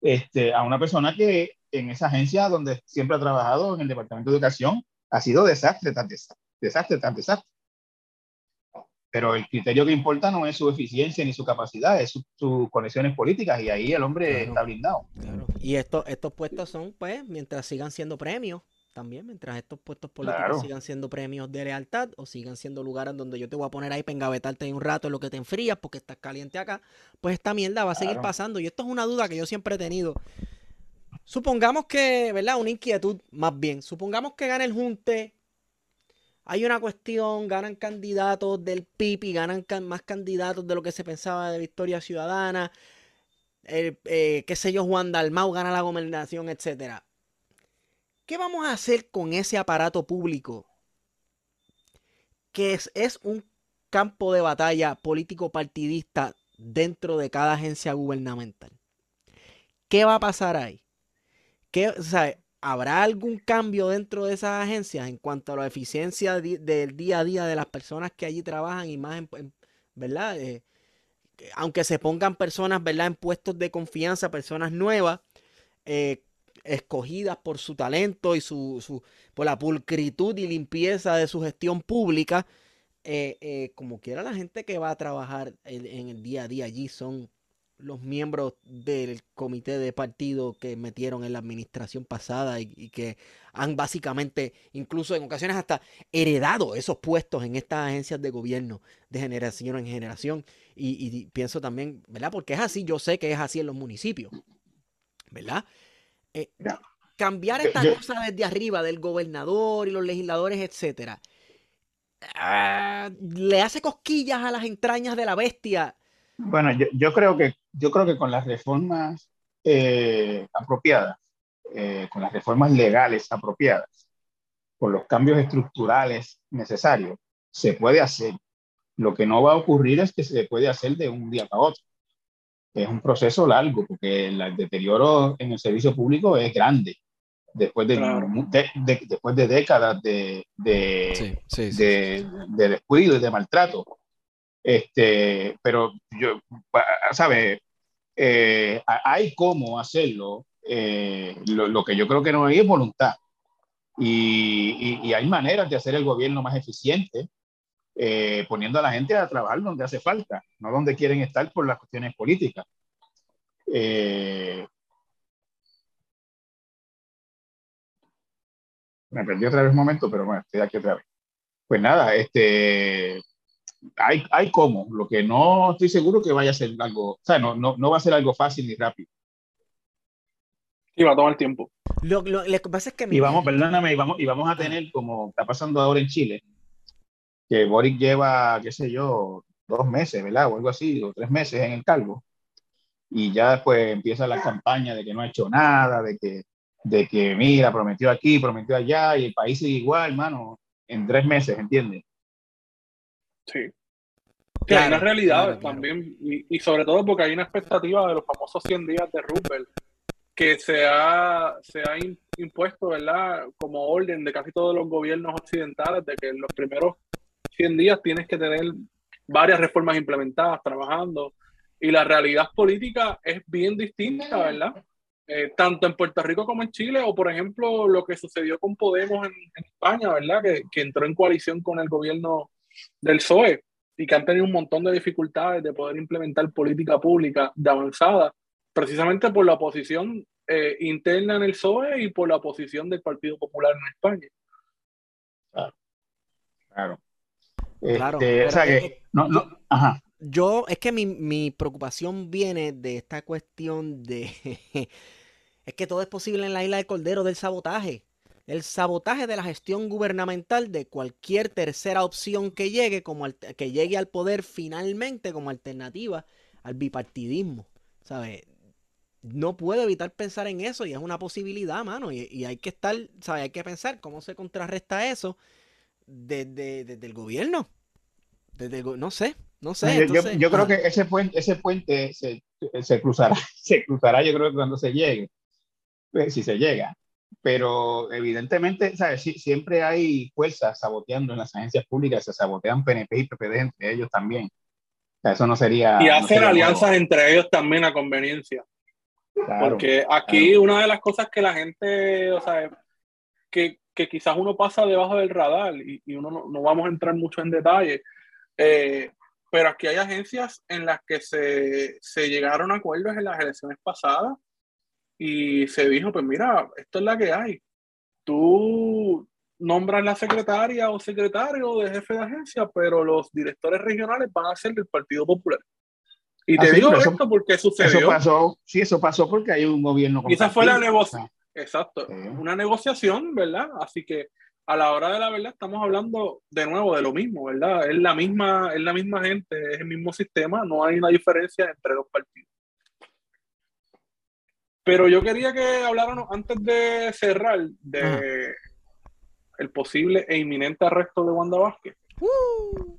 Este, a una persona que en esa agencia donde siempre ha trabajado en el Departamento de Educación ha sido desastre, tan desastre, desastre, tan desastre pero el criterio que importa no es su eficiencia ni su capacidad, es sus conexiones políticas y ahí el hombre está blindado. Y estos, estos puestos son, pues, mientras sigan siendo premios, también, mientras estos puestos políticos sigan siendo premios de lealtad o sigan siendo lugares donde yo te voy a poner ahí para engavetarte un rato en lo que te enfrías porque estás caliente acá, pues esta mierda va a seguir pasando. Y esto es una duda que yo siempre he tenido. Supongamos que, ¿verdad? Una inquietud más bien. Supongamos que gane el Junte hay una cuestión, ganan candidatos del PIB ganan más candidatos de lo que se pensaba de Victoria Ciudadana. El, eh, qué sé yo, Juan Dalmau gana la gobernación, etc. ¿Qué vamos a hacer con ese aparato público? Que es, es un campo de batalla político partidista dentro de cada agencia gubernamental. ¿Qué va a pasar ahí? ¿Qué, o sea, ¿Habrá algún cambio dentro de esas agencias en cuanto a la eficiencia del día a día de las personas que allí trabajan y más, en, ¿verdad? Eh, aunque se pongan personas, ¿verdad? En puestos de confianza, personas nuevas, eh, escogidas por su talento y su, por la pulcritud y limpieza de su gestión pública, eh, como quiera la gente que va a trabajar en el día a día allí son los miembros del comité de partido que metieron en la administración pasada y, que han básicamente, incluso en ocasiones hasta heredado esos puestos en estas agencias de gobierno de generación en generación. Y, pienso también, ¿verdad? Porque es así, yo sé que es así en los municipios, ¿verdad? Eh, cambiar esta cosa desde arriba del gobernador y los legisladores, etcétera. Ah, le hace cosquillas a las entrañas de la bestia bueno, yo, creo que, yo creo que con las reformas eh, apropiadas, eh, con las reformas legales apropiadas, con los cambios estructurales necesarios, se puede hacer. Lo que no va a ocurrir es que se puede hacer de un día para otro. Es un proceso largo porque el deterioro en el servicio público es grande después de, después de décadas de, de, de, descuido y de maltrato. Este, pero yo, ¿sabes? Eh, hay cómo hacerlo. Eh, lo, que yo creo que no hay es voluntad. Y, y, hay maneras de hacer el gobierno más eficiente, eh, poniendo a la gente a trabajar donde hace falta, no donde quieren estar por las cuestiones políticas. me perdí otra vez un momento, pero bueno, estoy aquí otra vez. Pues nada, este, hay, hay cómo, lo que no estoy seguro que vaya a ser algo, o sea, no, no, no va a ser algo fácil ni rápido. Y va a tomar tiempo. Lo, lo, que pasa es que... Y vamos, perdóname, y vamos, y vamos a tener, como está pasando ahora en Chile, que Boric lleva, qué sé yo, dos meses, ¿verdad? O algo así, o tres meses en el cargo. y ya después empieza la campaña de que no ha hecho nada, de que, de que mira, prometió aquí, prometió allá, y el país sigue igual, hermano, en tres meses, ¿entiendes? Sí. Que hay una realidad también, y, y, sobre todo porque hay una expectativa de los famosos 100 días de Roosevelt, que se ha, se ha impuesto, ¿verdad?, como orden de casi todos los gobiernos occidentales, de que en los primeros 100 días tienes que tener varias reformas implementadas, trabajando, y la realidad política es bien distinta, ¿verdad? Eh, tanto en Puerto Rico como en Chile, o por ejemplo lo que sucedió con Podemos en, España, ¿verdad? Que, que, entró en coalición con el gobierno del PSOE y que han tenido un montón de dificultades de poder implementar política pública de avanzada, precisamente por la oposición eh, interna en el PSOE y por la oposición del Partido Popular en España. Claro. Claro. claro este, o sea que, no, no, ajá yo, es que mi, mi, preocupación viene de esta cuestión de... *laughs* es que todo es posible en la isla de Cordero del sabotaje. El sabotaje de la gestión gubernamental de cualquier tercera opción que llegue, como que llegue al poder finalmente como alternativa al bipartidismo. ¿Sabes? No puedo evitar pensar en eso y es una posibilidad, mano. Y, hay que estar, ¿sabes? Hay que pensar cómo se contrarresta eso desde, desde el gobierno. Desde no sé, no sé. Yo, creo que ese puente, ese puente se, se, cruzará, *laughs* se cruzará, yo creo que cuando se llegue, pues, si se llega. Pero evidentemente, ¿sabes? siempre hay fuerzas saboteando en las agencias públicas, se sabotean PNP y PPD entre ellos también. eso no sería. Y hacer alianzas entre ellos también a conveniencia. Porque aquí una de las cosas que la gente, o sea, que, que quizás uno pasa debajo del radar y, y uno no, no, vamos a entrar mucho en detalle, eh, pero aquí hay agencias en las que se, se, llegaron a acuerdos en las elecciones pasadas y se dijo, pues mira, esto es la que hay. Tú nombras la secretaria o secretario de jefe de agencia, pero los directores regionales van a ser del Partido Popular. Y te ah, digo esto porque sucedió. Eso pasó, sí, eso pasó porque hay un gobierno. Y esa fue la negociación. Exacto. Una negociación, ¿verdad? Así que a la hora de la verdad estamos hablando de nuevo de lo mismo, ¿verdad? Es la misma, es la misma gente, es el mismo sistema, no hay una diferencia entre los partidos. Pero yo quería que habláramos antes de cerrar de el posible e inminente arresto de Wanda Vázquez. Uh,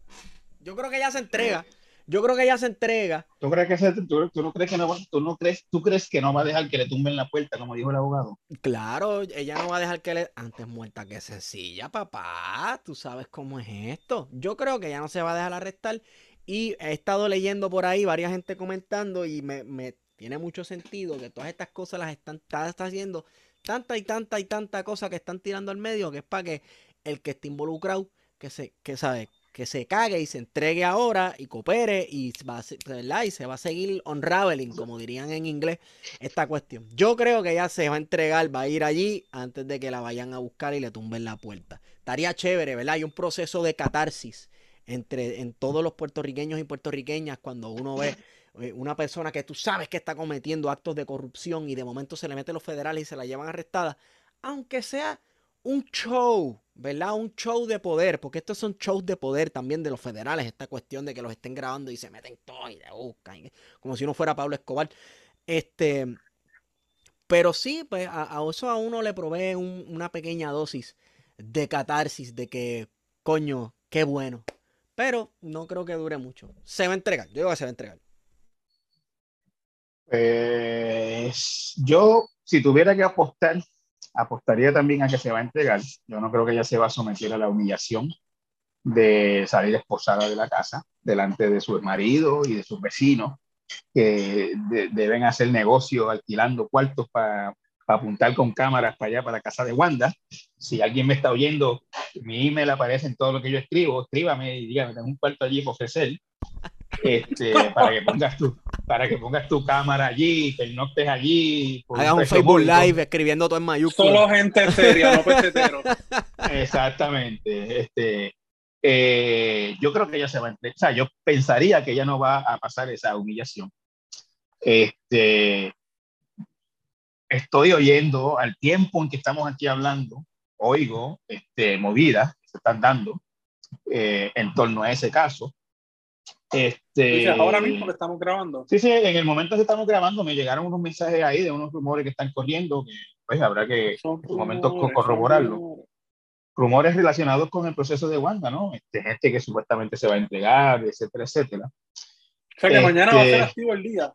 yo creo que ya se entrega. Yo creo que ella se entrega. ¿Tú crees que, se, tú, no crees que no, tú no crees, tú crees que no va a dejar que le tumben la puerta, como dijo el abogado? Claro, ella no va a dejar que le. Antes muerta que sencilla, papá. Tú sabes cómo es esto. Yo creo que ella no se va a dejar arrestar. Y he estado leyendo por ahí varias gente comentando y me, me tiene mucho sentido que todas estas cosas las están, está haciendo tanta y tanta y tanta cosa que están tirando al medio que es para que el que esté involucrado, que se, que sabe, que se cague y se entregue ahora y coopere y, va a, y se va a seguir unraveling, como dirían en inglés, esta cuestión. Yo creo que ya se va a entregar, va a ir allí antes de que la vayan a buscar y le tumben la puerta. Estaría chévere, ¿verdad? Hay un proceso de catarsis entre en todos los puertorriqueños y puertorriqueñas cuando uno ve una persona que tú sabes que está cometiendo actos de corrupción y de momento se le mete los federales y se la llevan arrestada, aunque sea un show, ¿verdad? Un show de poder, porque estos son shows de poder también de los federales, esta cuestión de que los estén grabando y se meten todo y le buscan, como si uno fuera Pablo Escobar. Este, pero sí, pues a, eso a uno le provee una pequeña dosis de catarsis, de que, coño, qué bueno. Pero no creo que dure mucho. Se va a entregar, yo digo que se va a entregar. Pues yo, si tuviera que apostar, apostaría también a que se va a entregar. Yo no creo que ella se va a someter a la humillación de salir esposada de la casa delante de su marido y de sus vecinos que deben hacer negocio alquilando cuartos para apuntar con cámaras para allá, para la casa de Wanda. Si alguien me está oyendo, mi email aparece en todo lo que yo escribo, escríbame y dígame, tengo un cuarto allí para ofrecer este, *laughs* para que pongas tu, para que pongas tu cámara allí, que no estés allí. Haga un, Facebook Live escribiendo todo en mayúsculas. Solo gente seria, no *laughs* peseteros. Exactamente. Este, eh, yo creo que ella se va a o sea, yo pensaría que ella no va a pasar esa humillación. Este, estoy oyendo al tiempo en que estamos aquí hablando, oigo este, movidas que se están dando eh, en torno a ese caso Este, ahora mismo que estamos grabando. Sí, sí, en el momento que estamos grabando me llegaron unos mensajes ahí de unos rumores que están corriendo, que pues habrá que en su momento corroborarlo. Rumores. relacionados con el proceso de Wanda, ¿no? Este, gente que supuestamente se va a entregar, etcétera, etcétera. O sea que mañana va a ser este, activo el día.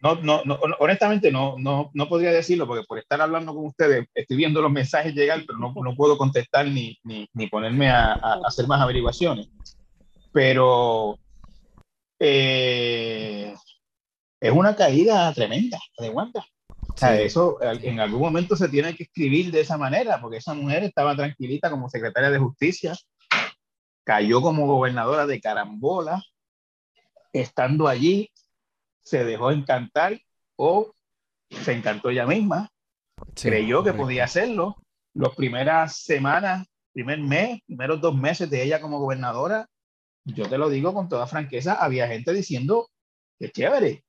No, no, no, honestamente no, no, no podría decirlo porque por estar hablando con ustedes estoy viendo los mensajes llegar, pero no, no puedo contestar ni, ni, ni ponerme a, a, hacer más averiguaciones. Pero eh, es una caída tremenda de Wanda. O sea, eso en algún momento se tiene que escribir de esa manera, porque esa mujer estaba tranquilita como secretaria de justicia, cayó como gobernadora de carambola, estando allí se dejó encantar o se encantó ella misma, creyó que podía hacerlo. Las primeras semanas, primer mes, primeros dos meses de ella como gobernadora, yo te lo digo con toda franqueza, había gente diciendo que chévere,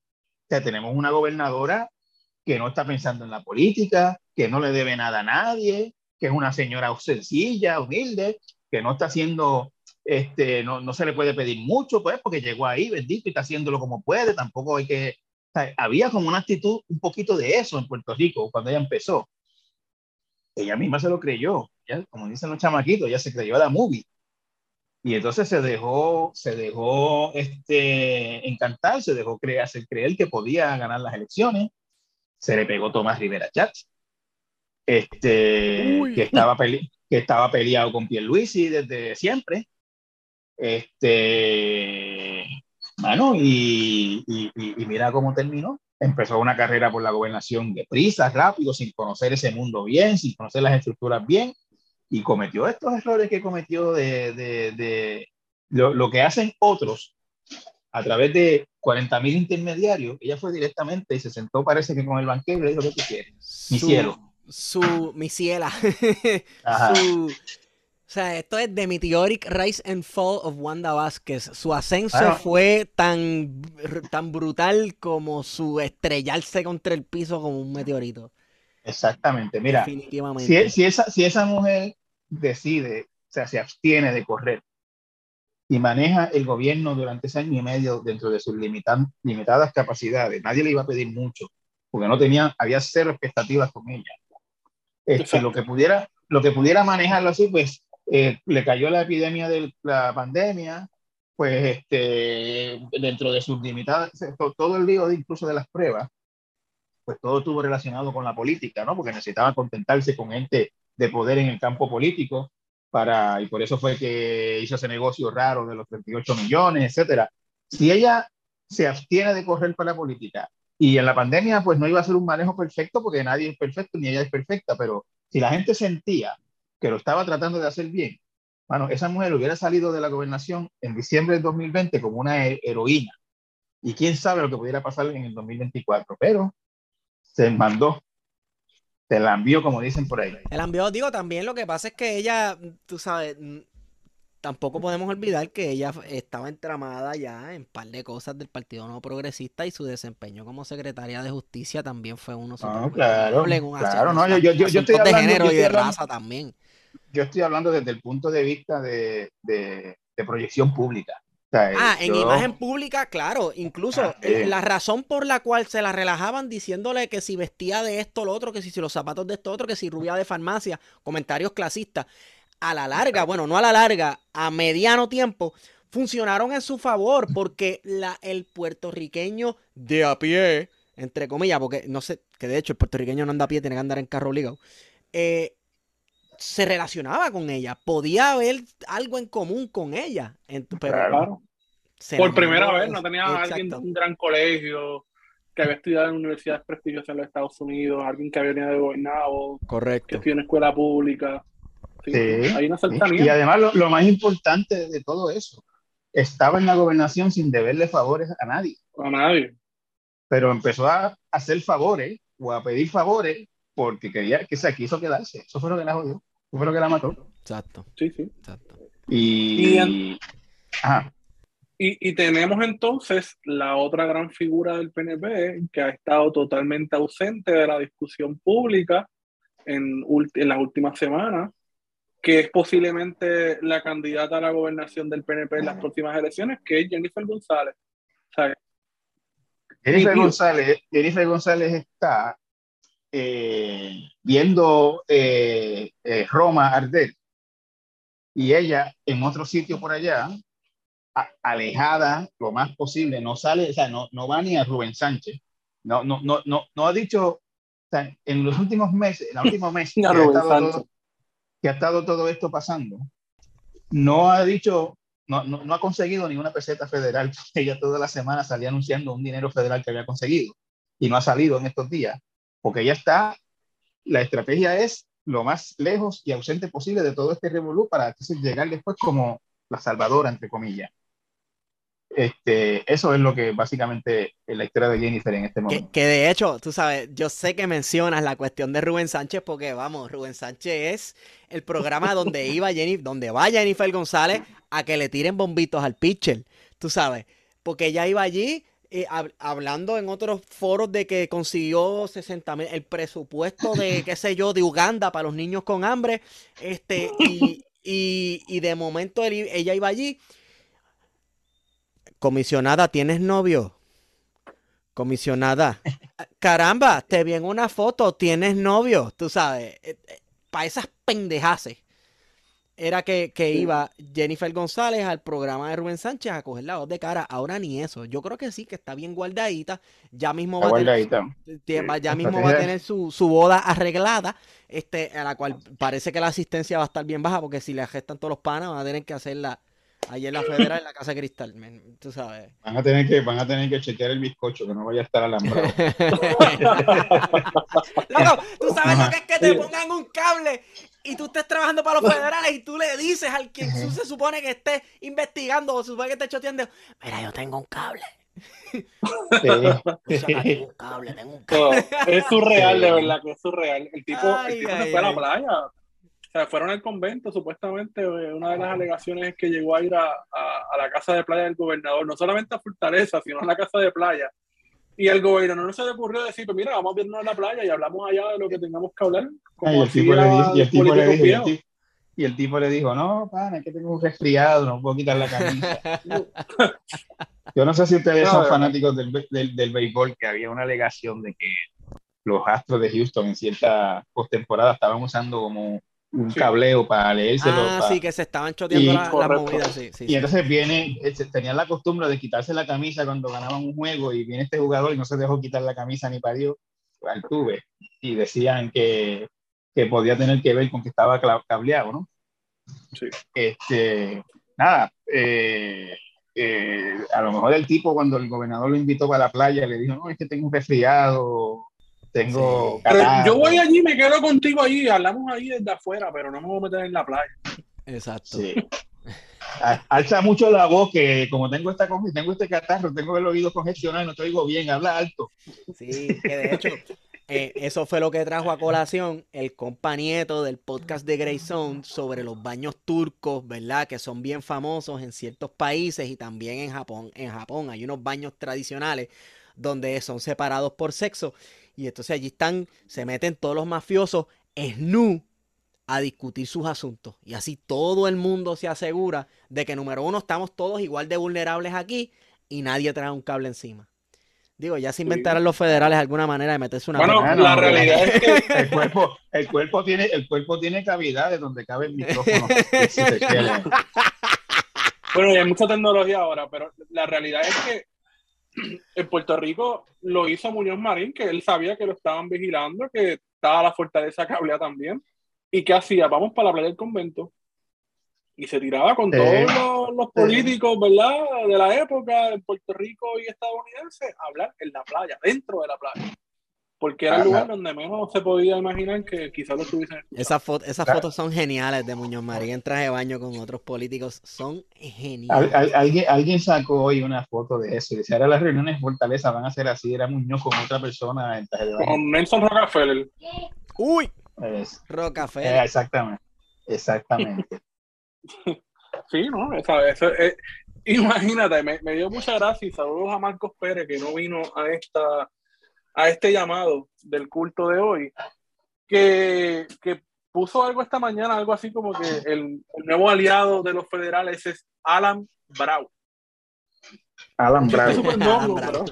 que tenemos una gobernadora que no está pensando en la política, que no le debe nada a nadie, que es una señora sencilla, humilde, que no está haciendo este, no, no, se le puede pedir mucho, pues, porque llegó ahí, bendito, y está haciéndolo como puede, tampoco hay que... había como una actitud, un poquito de eso en Puerto Rico cuando ella empezó. Ella misma se lo creyó, ya, como dicen los chamaquitos, ya se creyó a la movie. Y entonces se dejó, se dejó este, encantar, se dejó creer, hacer creer que podía ganar las elecciones. Se le pegó Tomás Rivera Chat, este, que estaba, pele que estaba peleado con Pierluisi desde siempre. Este, bueno, y, y, mira cómo terminó. Empezó una carrera por la gobernación de prisa, rápido, sin conocer ese mundo bien, sin conocer las estructuras bien, y cometió estos errores que cometió de, de, de lo, lo, que hacen otros a través de 40 mil intermediarios. Ella fue directamente y se sentó, parece que con el banquero y le dijo: ¿Qué tú quieres? Mi cielo. Su, mi ciela. *laughs* su, o sea, esto es The Meteoric Rise and Fall of Wanda Vázquez. Su ascenso fue tan, tan brutal como su estrellarse contra el piso como un meteorito. Exactamente. Mira, Si, si, esa, si esa mujer decide, o sea, se abstiene de correr y maneja el gobierno durante ese año y medio dentro de sus limitadas capacidades, nadie le iba a pedir mucho, porque no tenía, había cero expectativas con ella. Este, lo que pudiera, lo que pudiera manejarlo así, pues eh, le cayó la epidemia de la pandemia, pues este, dentro de sus limitadas, todo el lío incluso de las pruebas, pues todo estuvo relacionado con la política, ¿no? Porque necesitaba contentarse con gente de poder en el campo político para, y por eso fue que hizo ese negocio raro de los 38 millones, etcétera. Si ella se abstiene de correr para la política y en la pandemia, pues no iba a ser un manejo perfecto porque nadie es perfecto ni ella es perfecta, pero si la gente sentía que lo estaba tratando de hacer bien, bueno, esa mujer hubiera salido de la gobernación en diciembre del 2020 como una heroína. Y quién sabe lo que pudiera pasar en el 2024, pero se mandó, se la envió, como dicen por ahí. El envió, digo, también lo que pasa es que ella, tú sabes, tampoco podemos olvidar que ella estaba entramada ya en un par de cosas del Partido No Progresista y su desempeño como secretaria de justicia también fue uno. No, claro, claro, no, yo, yo, yo, estoy hablando, de género y de raza también yo estoy hablando desde el punto de vista de, de, proyección pública. Ah, en imagen pública, claro. Incluso ah, la razón por la cual se la relajaban diciéndole que si vestía de esto lo otro, que si, si los zapatos de esto otro, que si rubia de farmacia, comentarios clasistas. A la larga, bueno, no a la larga, a mediano tiempo, funcionaron en su favor porque la, el puertorriqueño de a pie, entre comillas, porque no sé, que de hecho el puertorriqueño no anda a pie, tiene que andar en carro obligado. Eh, se relacionaba con ella, podía haber algo en común con ella. Pero claro. Por primera vez no tenía alguien de un gran colegio que había estudiado en universidades prestigiosas en los Estados Unidos, alguien que había venido de gobernado, Correcto. que estudió en escuela pública. Sí, hay una Y además lo, más importante de todo eso, estaba en la gobernación sin deberle favores a nadie. A nadie. Pero empezó a hacer favores o a pedir favores porque quería que se quiso quedarse. Eso fue lo que la jodió. Eso fue lo que la mató. Exacto. Sí, sí. Exacto. Y, y, y, tenemos entonces la otra gran figura del PNP que ha estado totalmente ausente de la discusión pública en, en las últimas semanas, que es posiblemente la candidata a la gobernación del PNP en las próximas elecciones, que es Jennifer González. Jennifer González, Jennifer González está eh, viendo eh, eh, Roma arder y ella en otro sitio por allá, alejada lo más posible, no sale, o sea, no, no va ni a Rubén Sánchez, no, no, no, no, no ha dicho, en los últimos meses, en los últimos *laughs* meses que, ha estado todo, esto pasando, no ha dicho, no, no, no ha conseguido ninguna peseta federal, ella toda la semana salía anunciando un dinero federal que había conseguido y no ha salido en estos días, porque ya está, la estrategia es lo más lejos y ausente posible de todo este revolú para llegar después como la salvadora, entre comillas. Este, eso es lo que básicamente es la historia de Jennifer en este momento. Que, de hecho, tú sabes, yo sé que mencionas la cuestión de Rubén Sánchez porque, vamos, Rubén Sánchez es el programa donde *laughs* iba Jennifer, donde va Jennifer González a que le tiren bombitos al pitcher, tú sabes, porque ella iba allí eh, hablando en otros foros de que consiguió 60 mil, el presupuesto de, qué sé yo, de Uganda para los niños con hambre, este, y, y, de momento ella iba allí Comisionada, ¿tienes novio? Comisionada. Caramba, te vi en una foto, tienes novio, tú sabes. Eh, eh, Para esas pendejaces. Era que, iba Jennifer González al programa de Rubén Sánchez a coger la voz de cara. Ahora ni eso. Yo creo que sí, que está bien guardadita. Ya mismo va a tener, ya mismo va a tener su, boda arreglada. Este, a la cual parece que la asistencia va a estar bien baja. Porque si le gestan todos los panas, van a tener que hacerla Allí en la federal, en la casa de cristal, tú sabes. Van a, tener que, van a tener que chequear el bizcocho, que no vaya a estar alambrado. *laughs* Loco, tú sabes lo que es que te pongan un cable y tú estés trabajando para los federales y tú le dices al quien se supone que esté investigando o se supone que esté choteando, mira, yo tengo un cable. Sí. *laughs* tengo un cable, tengo un cable. es surreal, de verdad, que es surreal. El tipo, el tipo se fue a la playa fueron al convento, supuestamente eh, una de las alegaciones es que llegó a ir a, a, la casa de playa del gobernador, no solamente a Fortaleza, sino a la casa de playa. Y el gobernador no se le ocurrió decir, pues mira, vamos a irnos a la playa y hablamos allá de lo que tengamos que hablar. y, el tipo le dijo, y, el tipo le dijo, y, el tipo, le dijo, no, pana, es que tengo un resfriado, no puedo quitar la camisa. *laughs* Yo no sé si ustedes son fanáticos del, del, del béisbol, que había una alegación de que los Astros de Houston en cierta postemporada estaban usando como un cableo para leérselo. Ah, sí, que se estaban choteando las la movidas, sí, Y entonces viene, este, tenían la costumbre de quitarse la camisa cuando ganaban un juego y viene este jugador y no se dejó quitar la camisa ni parió al tuve. Y decían que, que podía tener que ver con que estaba cableado, ¿no? Sí. Este, nada, eh, eh, a lo mejor el tipo cuando el gobernador lo invitó para la playa le dijo, no, es que tengo un resfriado, tengo. yo voy allí, me quedo contigo allí, hablamos ahí desde afuera, pero no me voy a meter en la playa. Exacto. Alza mucho la voz que como tengo esta tengo este catarro, tengo el oído congestionado y no te oigo bien, habla alto. Sí, que de hecho, eh, eso fue lo que trajo a colación el compañeto del podcast de Grayson sobre los baños turcos, ¿verdad? Que son bien famosos en ciertos países y también en Japón. En Japón hay unos baños tradicionales donde son separados por sexo y entonces allí están, se meten todos los mafiosos nu a discutir sus asuntos. Y así todo el mundo se asegura de que, número uno, estamos todos igual de vulnerables aquí y nadie trae un cable encima. Digo, ya se inventarán los federales alguna manera de meterse una. Bueno, la realidad es que *laughs* el cuerpo, el cuerpo tiene, el cuerpo tiene cavidades donde cabe el micrófono. *laughs* bueno, y hay mucha tecnología ahora, pero la realidad es que en Puerto Rico lo hizo Muñoz Marín, que él sabía que lo estaban vigilando, que estaba la fortaleza cablea también. ¿Y qué hacía? Vamos para la playa del convento. Y se tiraba con todos los, políticos, ¿verdad? De la época, de Puerto Rico y estadounidense, a hablar en la playa, dentro de la playa porque era el lugar donde menos se podía imaginar que quizás lo estuviesen. Esas, esas fotos son geniales de Muñoz María en traje de baño con otros políticos, son geniales. alguien, alguien sacó hoy una foto de eso y decía, ahora las reuniones en Fortaleza van a ser así, era Muñoz con otra persona en traje de baño. Con Nelson Rockefeller. Uy, Rockefeller. Eh, exactamente, exactamente. *laughs* sí, ¿no? eso, eh, imagínate, me, me, dio mucha gracia y saludos a Marcos Pérez que no vino a esta a este llamado del culto de hoy, que, puso algo esta mañana, algo así como que el, el nuevo aliado de los federales es Alan Brown. Alan Brown. Súper Alan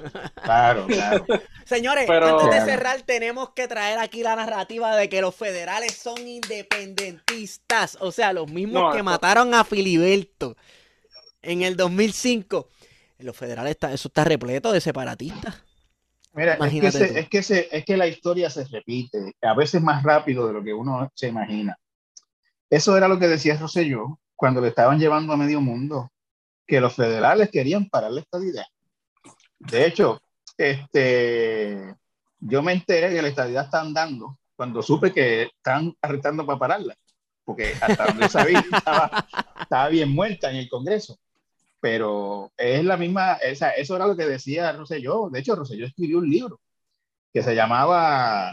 Claro, *laughs* claro. Señores, Pero- antes de cerrar, tenemos que traer aquí la narrativa de que los federales son independentistas. O sea, los mismos No, que mataron a Filiberto en el 2005. Los federales, está, eso está repleto de separatistas. Mira, es que, se- es, que se- es que la historia se repite, a veces más rápido de lo que uno se imagina. Eso era lo que decía Rosselló cuando le estaban llevando a medio mundo, que los federales querían parar la estadidad. De hecho, este, yo me enteré que la estadidad está andando cuando supe que están arrestando para pararla, porque hasta donde sabía *laughs* estaba, estaba bien muerta en el Congreso pero es la misma, esa, eso era lo que decía Rosselló. De hecho, Rosselló escribió un libro que se llamaba,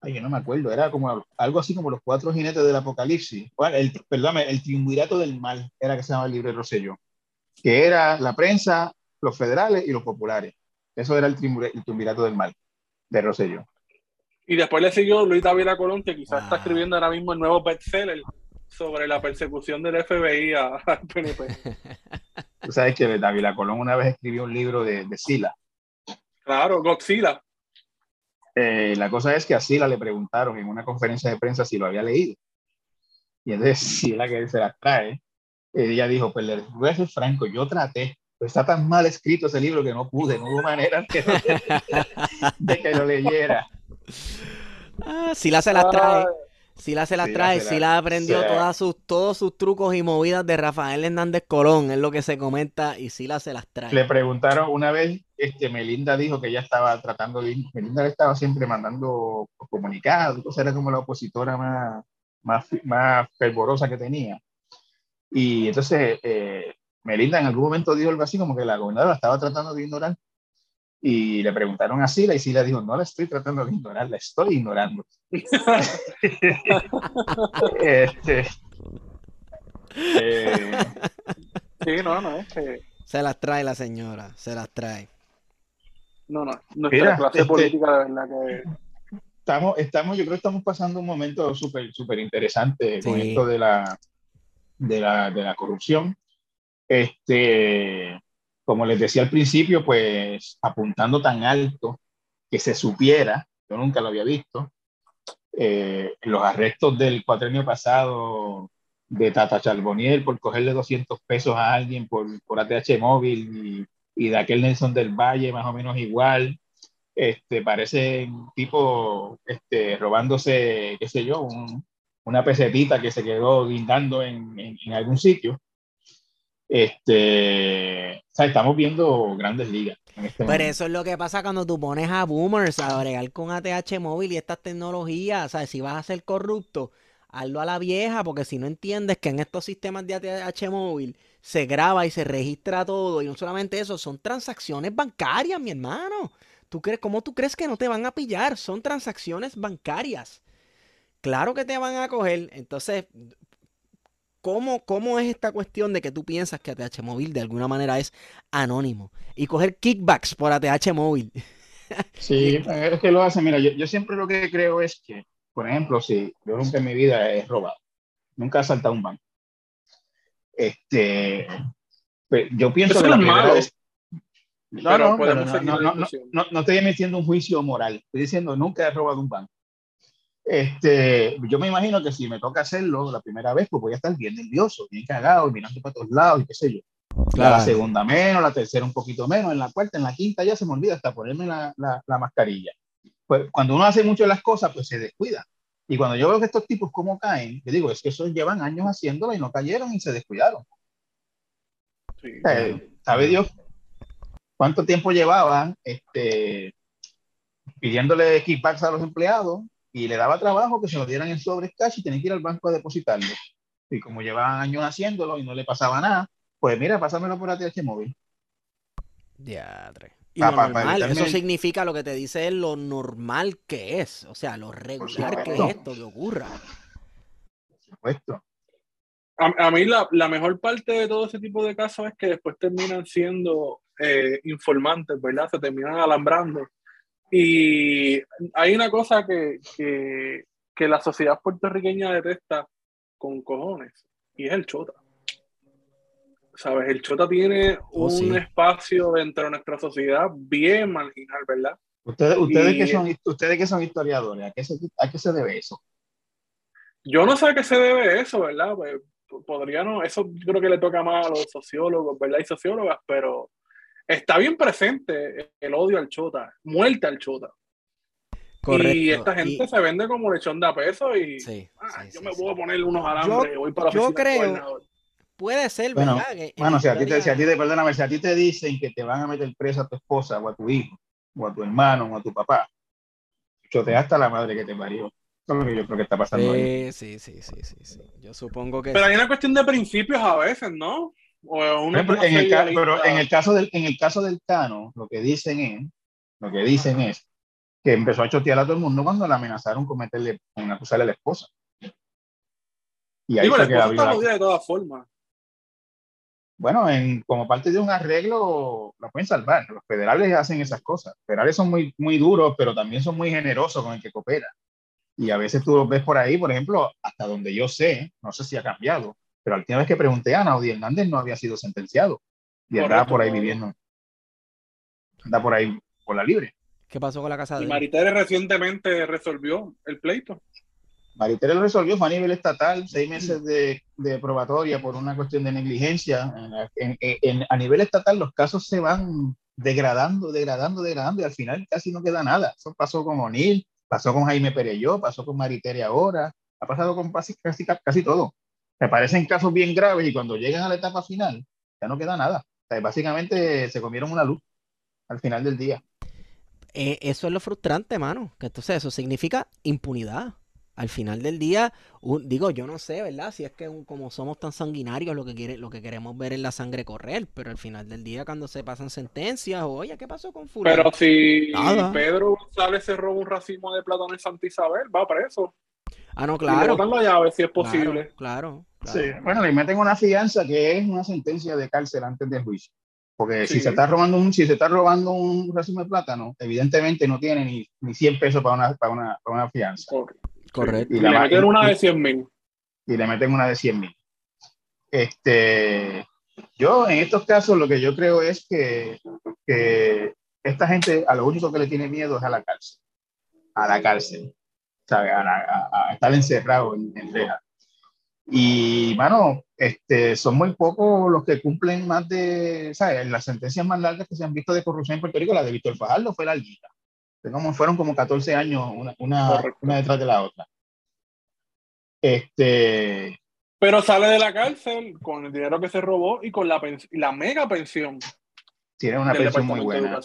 ay, yo no me acuerdo, era como algo así como los cuatro jinetes del apocalipsis, Bueno, el, perdón, el triunvirato del mal, era que se llamaba el libro de Rosselló, que era la prensa, los federales y los populares. Eso era el, el triunvirato del mal de Rosselló. Y después le siguió Luis David Colón, que quizás está Wow. escribiendo ahora mismo el nuevo bestseller sobre la persecución del FBI al PNP. *laughs* Tú sabes que David Colón una vez escribió un libro de, de Sila. Claro, Godzilla. Eh, la cosa es que a Sila le preguntaron en una conferencia de prensa si lo había leído. Y entonces *laughs* Sila que se la trae, ella dijo, pues le voy a ser franco, yo traté, pero está tan mal escrito ese libro que no pude, no hubo manera de, *laughs* de que lo leyera. Ah, Sila se las trae. Sila se las Sila trae. se la- Sila aprendió se- todas sus, todos sus trucos y movidas de Rafael Hernández Colón. Es lo que se comenta y Sila se las trae. Le preguntaron una vez, este, Melinda dijo que ella estaba tratando de, Melinda le estaba siempre mandando comunicados, entonces era como la opositora más, más, más fervorosa que tenía. Y entonces eh, Melinda en algún momento dijo algo así como que la gobernadora estaba tratando de ignorar. Y le preguntaron a Sila y Sila dijo, no la estoy tratando de ignorar, la estoy ignorando. *laughs* Este, eh, sí, no, no, es que- Se las trae la señora. Se las trae. no, no, nuestra Mira, clase este- política de verdad que estamos, estamos, yo creo que estamos pasando un momento súper, súper interesante con Sí. esto de la, de la, de la corrupción. Este, como les decía al principio, pues apuntando tan alto que se supiera, yo nunca lo había visto, eh, los arrestos del cuatrenio pasado de Tata Charboniel por cogerle 200 pesos a alguien por, por ATH móvil y, y de aquel Nelson del Valle más o menos igual este, parece tipo este, robándose, qué sé yo, un- una pesetita que se quedó guindando en- en algún sitio. Este, o sea, estamos viendo grandes ligas. Este Pero eso es lo que pasa cuando tú pones a boomers a bregar con ATH móvil y estas tecnologías. O sea, si vas a ser corrupto, hazlo a la vieja, porque si no entiendes que en estos sistemas de ATH móvil se graba y se registra todo, y no solamente eso, son transacciones bancarias, mi hermano. ¿Tú crees, ¿Cómo tú crees que no te van a pillar? Son transacciones bancarias. Claro que te van a coger. Entonces, ¿cómo, cómo es esta cuestión de que tú piensas que ATH móvil de alguna manera es anónimo? Y coger kickbacks por ATH móvil. *laughs* Sí, es que lo hacen. Mira, yo, yo siempre lo que creo es que, por ejemplo, si yo nunca en mi vida he robado, nunca he asaltado un banco. Este, pues, yo pienso Eso que no la primera vez. No, Pero no, no, no, no estoy emitiendo un juicio moral. Estoy diciendo nunca he robado un banco. Este, yo me imagino que si me toca hacerlo la primera vez, pues voy a estar bien nervioso, bien cagado, mirando para todos lados y qué sé yo. La segunda menos, la tercera un poquito menos, en la cuarta, en la quinta ya se me olvida hasta ponerme la, la, la mascarilla. Pues cuando uno hace mucho las cosas, pues se descuida. Y cuando yo veo que estos tipos cómo caen, yo digo, es que esos llevan años haciéndolo y no cayeron y se descuidaron. sí. Eh, ¿Sabe Dios cuánto tiempo llevaban este, pidiéndole kickbacks a los empleados y le daba trabajo que se lo dieran en sobres cash y tenían que ir al banco a depositarlo? Y como llevaban años haciéndolo y no le pasaba nada, pues mira, pásamelo por ATH móvil. Diadre. Y Pa- lo pa- para normal, evitarme eso significa lo que te dice es lo normal que es, o sea, lo regular que es esto que ocurra. Por supuesto. A, a mí la, la mejor parte de todo ese tipo de casos es que después terminan siendo eh, informantes, ¿verdad? Se terminan alambrando. Y hay una cosa que, que, que la sociedad puertorriqueña detesta con cojones, y es el chota. ¿Sabes? El chota tiene Oh, un sí. espacio dentro de nuestra sociedad bien marginal, ¿verdad? Ustedes, ustedes, Y- que son, ustedes que son historiadores, ¿a qué, se, ¿a qué se debe eso? Yo no sé a qué se debe eso, ¿verdad? Pues, podría no, eso yo creo que le toca más a los sociólogos, ¿verdad? Y sociólogas, pero está bien presente el odio al chota, muerte al chota. Correcto. Y esta gente Y- se vende como lechón de a peso y Sí, ah, sí, yo sí, me sí. puedo poner unos alambres, voy para la yo creo-. Puede ser, Bueno, ¿verdad? Que Bueno, si a, ti te, si a ti te, perdóname, si a ti te dicen que te van a meter presa a tu esposa o a tu hijo, o a tu hermano, o a tu papá, chotea hasta la madre que te parió. Eso es lo que yo creo que está pasando ahí. Sí, sí, sí, sí, sí, sí. Yo supongo que Pero sí. hay una cuestión de principios a veces, ¿no? O una en el, pero en el caso del, en el caso del Cano, lo que dicen es, lo que dicen es que empezó a chotear a todo el mundo cuando le amenazaron con meterle, con acusarle a la esposa. Y ahí Digo, la esposa está jodida de todas formas. Bueno, en, como parte de un arreglo, la pueden salvar. Los federales hacen esas cosas. Los federales son muy, muy duros, pero también son muy generosos con el que coopera. Y a veces tú los ves por ahí, por ejemplo, hasta donde yo sé, no sé si ha cambiado, pero la última vez que pregunté a Naudi Hernández no había sido sentenciado. Y andaba por ahí viviendo. Anda por ahí por la libre. ¿Qué pasó con la casa de Y? Maritere recientemente resolvió el pleito. Maritere lo resolvió, fue a nivel estatal, seis meses de, de probatoria por una cuestión de negligencia. En- en- en- a nivel estatal los casos se van degradando, degradando, degradando y al final casi no queda nada. Eso pasó con O'Neill, pasó con Jaime Pereyó, pasó con Maritere ahora, ha pasado con casi, casi, casi todo. Me parecen casos bien graves y cuando llegan a la etapa final ya no queda nada. O sea, básicamente se comieron una luz al final del día. Eh, eso es lo frustrante, mano. Que entonces eso significa impunidad. Al final del día, un- digo, yo no sé, ¿verdad? Si es que un- como somos tan sanguinarios, lo que quiere, lo que queremos ver es la sangre correr, pero al final del día, cuando se pasan sentencias, oye, ¿qué pasó con fulano? Pero si Nada. Pedro González se roba un racimo de plátano en Santa Isabel, va preso. Ah, no, Y le claro. botan la llave si es Claro, posible. Claro, claro. Sí, bueno, le meten una fianza que es una sentencia de cárcel antes del juicio. Porque si Sí. se está robando un, si se está robando un racimo de plátano, evidentemente no tiene ni, ni 100 pesos para una, para una, para una fianza. Correcto. Correcto. Y la le meten una y- de 100 mil. Y le meten una de 100 mil. Este, yo en estos casos lo que yo creo es que, que esta gente a lo único que le tiene miedo es a la cárcel. A la cárcel. ¿Sabe? A, a- a estar encerrado en, en rejas. Y, mano, este, son muy pocos los que cumplen más de, ¿sabes? Las sentencias más largas que se han visto de corrupción en Puerto Rico, la de Víctor Fajardo fue larguita. Como, fueron como 14 años, una, una, una detrás de la otra. Este, Pero sale de la cárcel con el dinero que se robó y con la, la mega pensión tiene una pensión muy buena.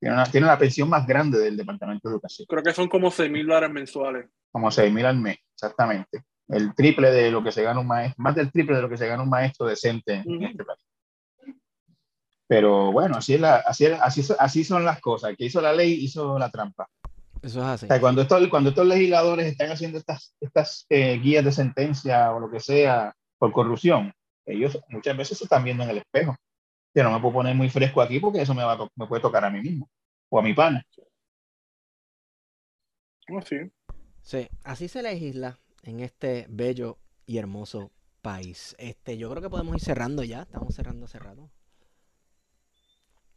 Tiene, una- tiene la pensión más grande del Departamento de Educación, Creo que son como 6 mil dólares mensuales. como 6 mil al mes, exactamente. El triple de lo que se gana un maestro, más del triple de lo que se gana un maestro decente en Ujú. este país. Pero bueno, así, es la, así, es- así, son- así son las cosas. El que hizo la ley hizo la trampa. Eso es así. O sea, cuando, estos, cuando estos legisladores están haciendo estas, estas eh, guías de sentencia o lo que sea por corrupción, ellos muchas veces se están viendo en el espejo. Yo no me puedo poner muy fresco aquí porque eso me, va me puede tocar a mí mismo o a mi pana. Oh, sí. Sí, así se legisla en este bello y hermoso país. Este, yo creo que podemos ir cerrando ya. Estamos cerrando hace rato.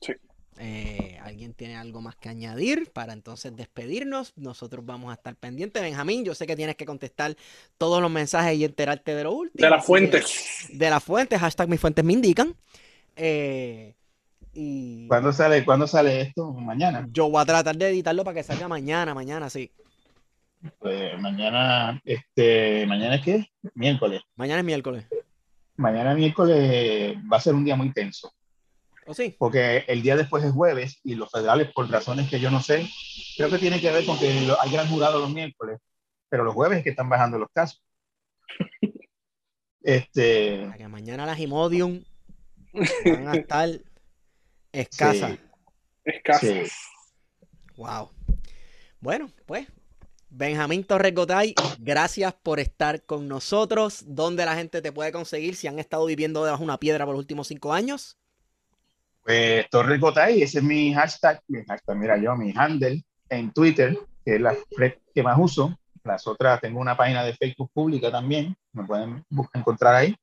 Sí. Eh, ¿Alguien tiene algo más que añadir para entonces despedirnos? Nosotros vamos a estar pendientes. Benjamín, yo sé que tienes que contestar todos los mensajes y enterarte de lo último. De las fuentes. De las fuentes, hashtag mis fuentes me indican. Eh, y ¿Cuándo sale, ¿Cuándo sale esto? Mañana. yo voy a tratar de editarlo para que salga mañana, mañana, sí. Pues mañana, este, ¿mañana es qué? Miércoles. Mañana es miércoles. Mañana miércoles va a ser un día muy tenso, ¿O sí? porque el día después es jueves y los federales, por razones que yo no sé, creo que tiene que ver con que hay gran jurado los miércoles, pero los jueves es que están bajando los casos. *laughs* Este, Para que mañana las Imodium van a estar escasas. Sí. Escaso. sí. Wow. Bueno, pues, Benjamín Torres Gotay, gracias por estar con nosotros. ¿Dónde la gente te puede conseguir si han estado viviendo debajo de una piedra por los últimos cinco años? Pues Torres Gotay, ese es mi hashtag, mi hashtag, mira yo, mi handle en Twitter, que es la red que más uso. Las otras, tengo una página de Facebook pública también, me pueden encontrar ahí.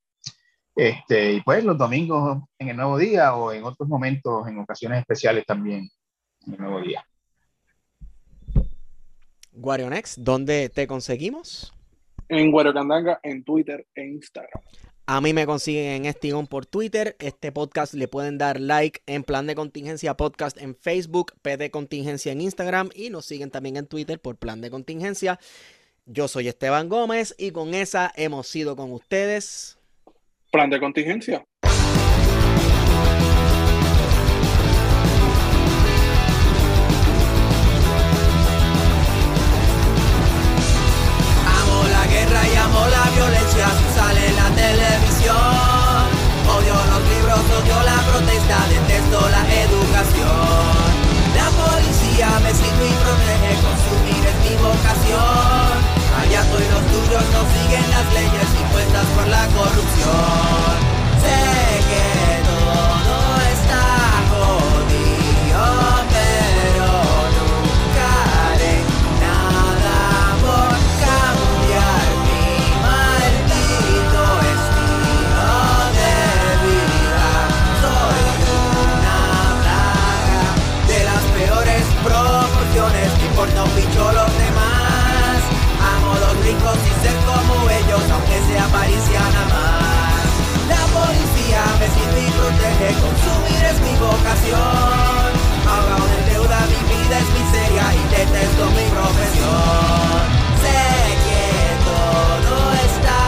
Este, y pues los domingos en el nuevo día o en otros momentos, en ocasiones especiales también en el nuevo día. Guarionex, ¿dónde te conseguimos? En Guarocandanga, en Twitter e Instagram. A mí me consiguen en Estigón por Twitter. Este podcast le pueden dar like en Plan de Contingencia Podcast en Facebook, PD Contingencia en Instagram y nos siguen también en Twitter por Plan de Contingencia. Yo soy Esteban Gómez y con esa hemos sido con ustedes. Plan de Contingencia. Amo la guerra y amo la violencia sale la televisión. Odio los libros, odio la protesta, detesto la educación. La policía me sirve y protege, consumir es mi vocación. Allá estoy los tuyos, no siguen las leyes impuestas por la corrupción. acarician a más. La policía me sirve y protege, consumir es mi vocación. Ahogado en deuda, mi vida es miseria y detesto mi profesión. Sé que todo está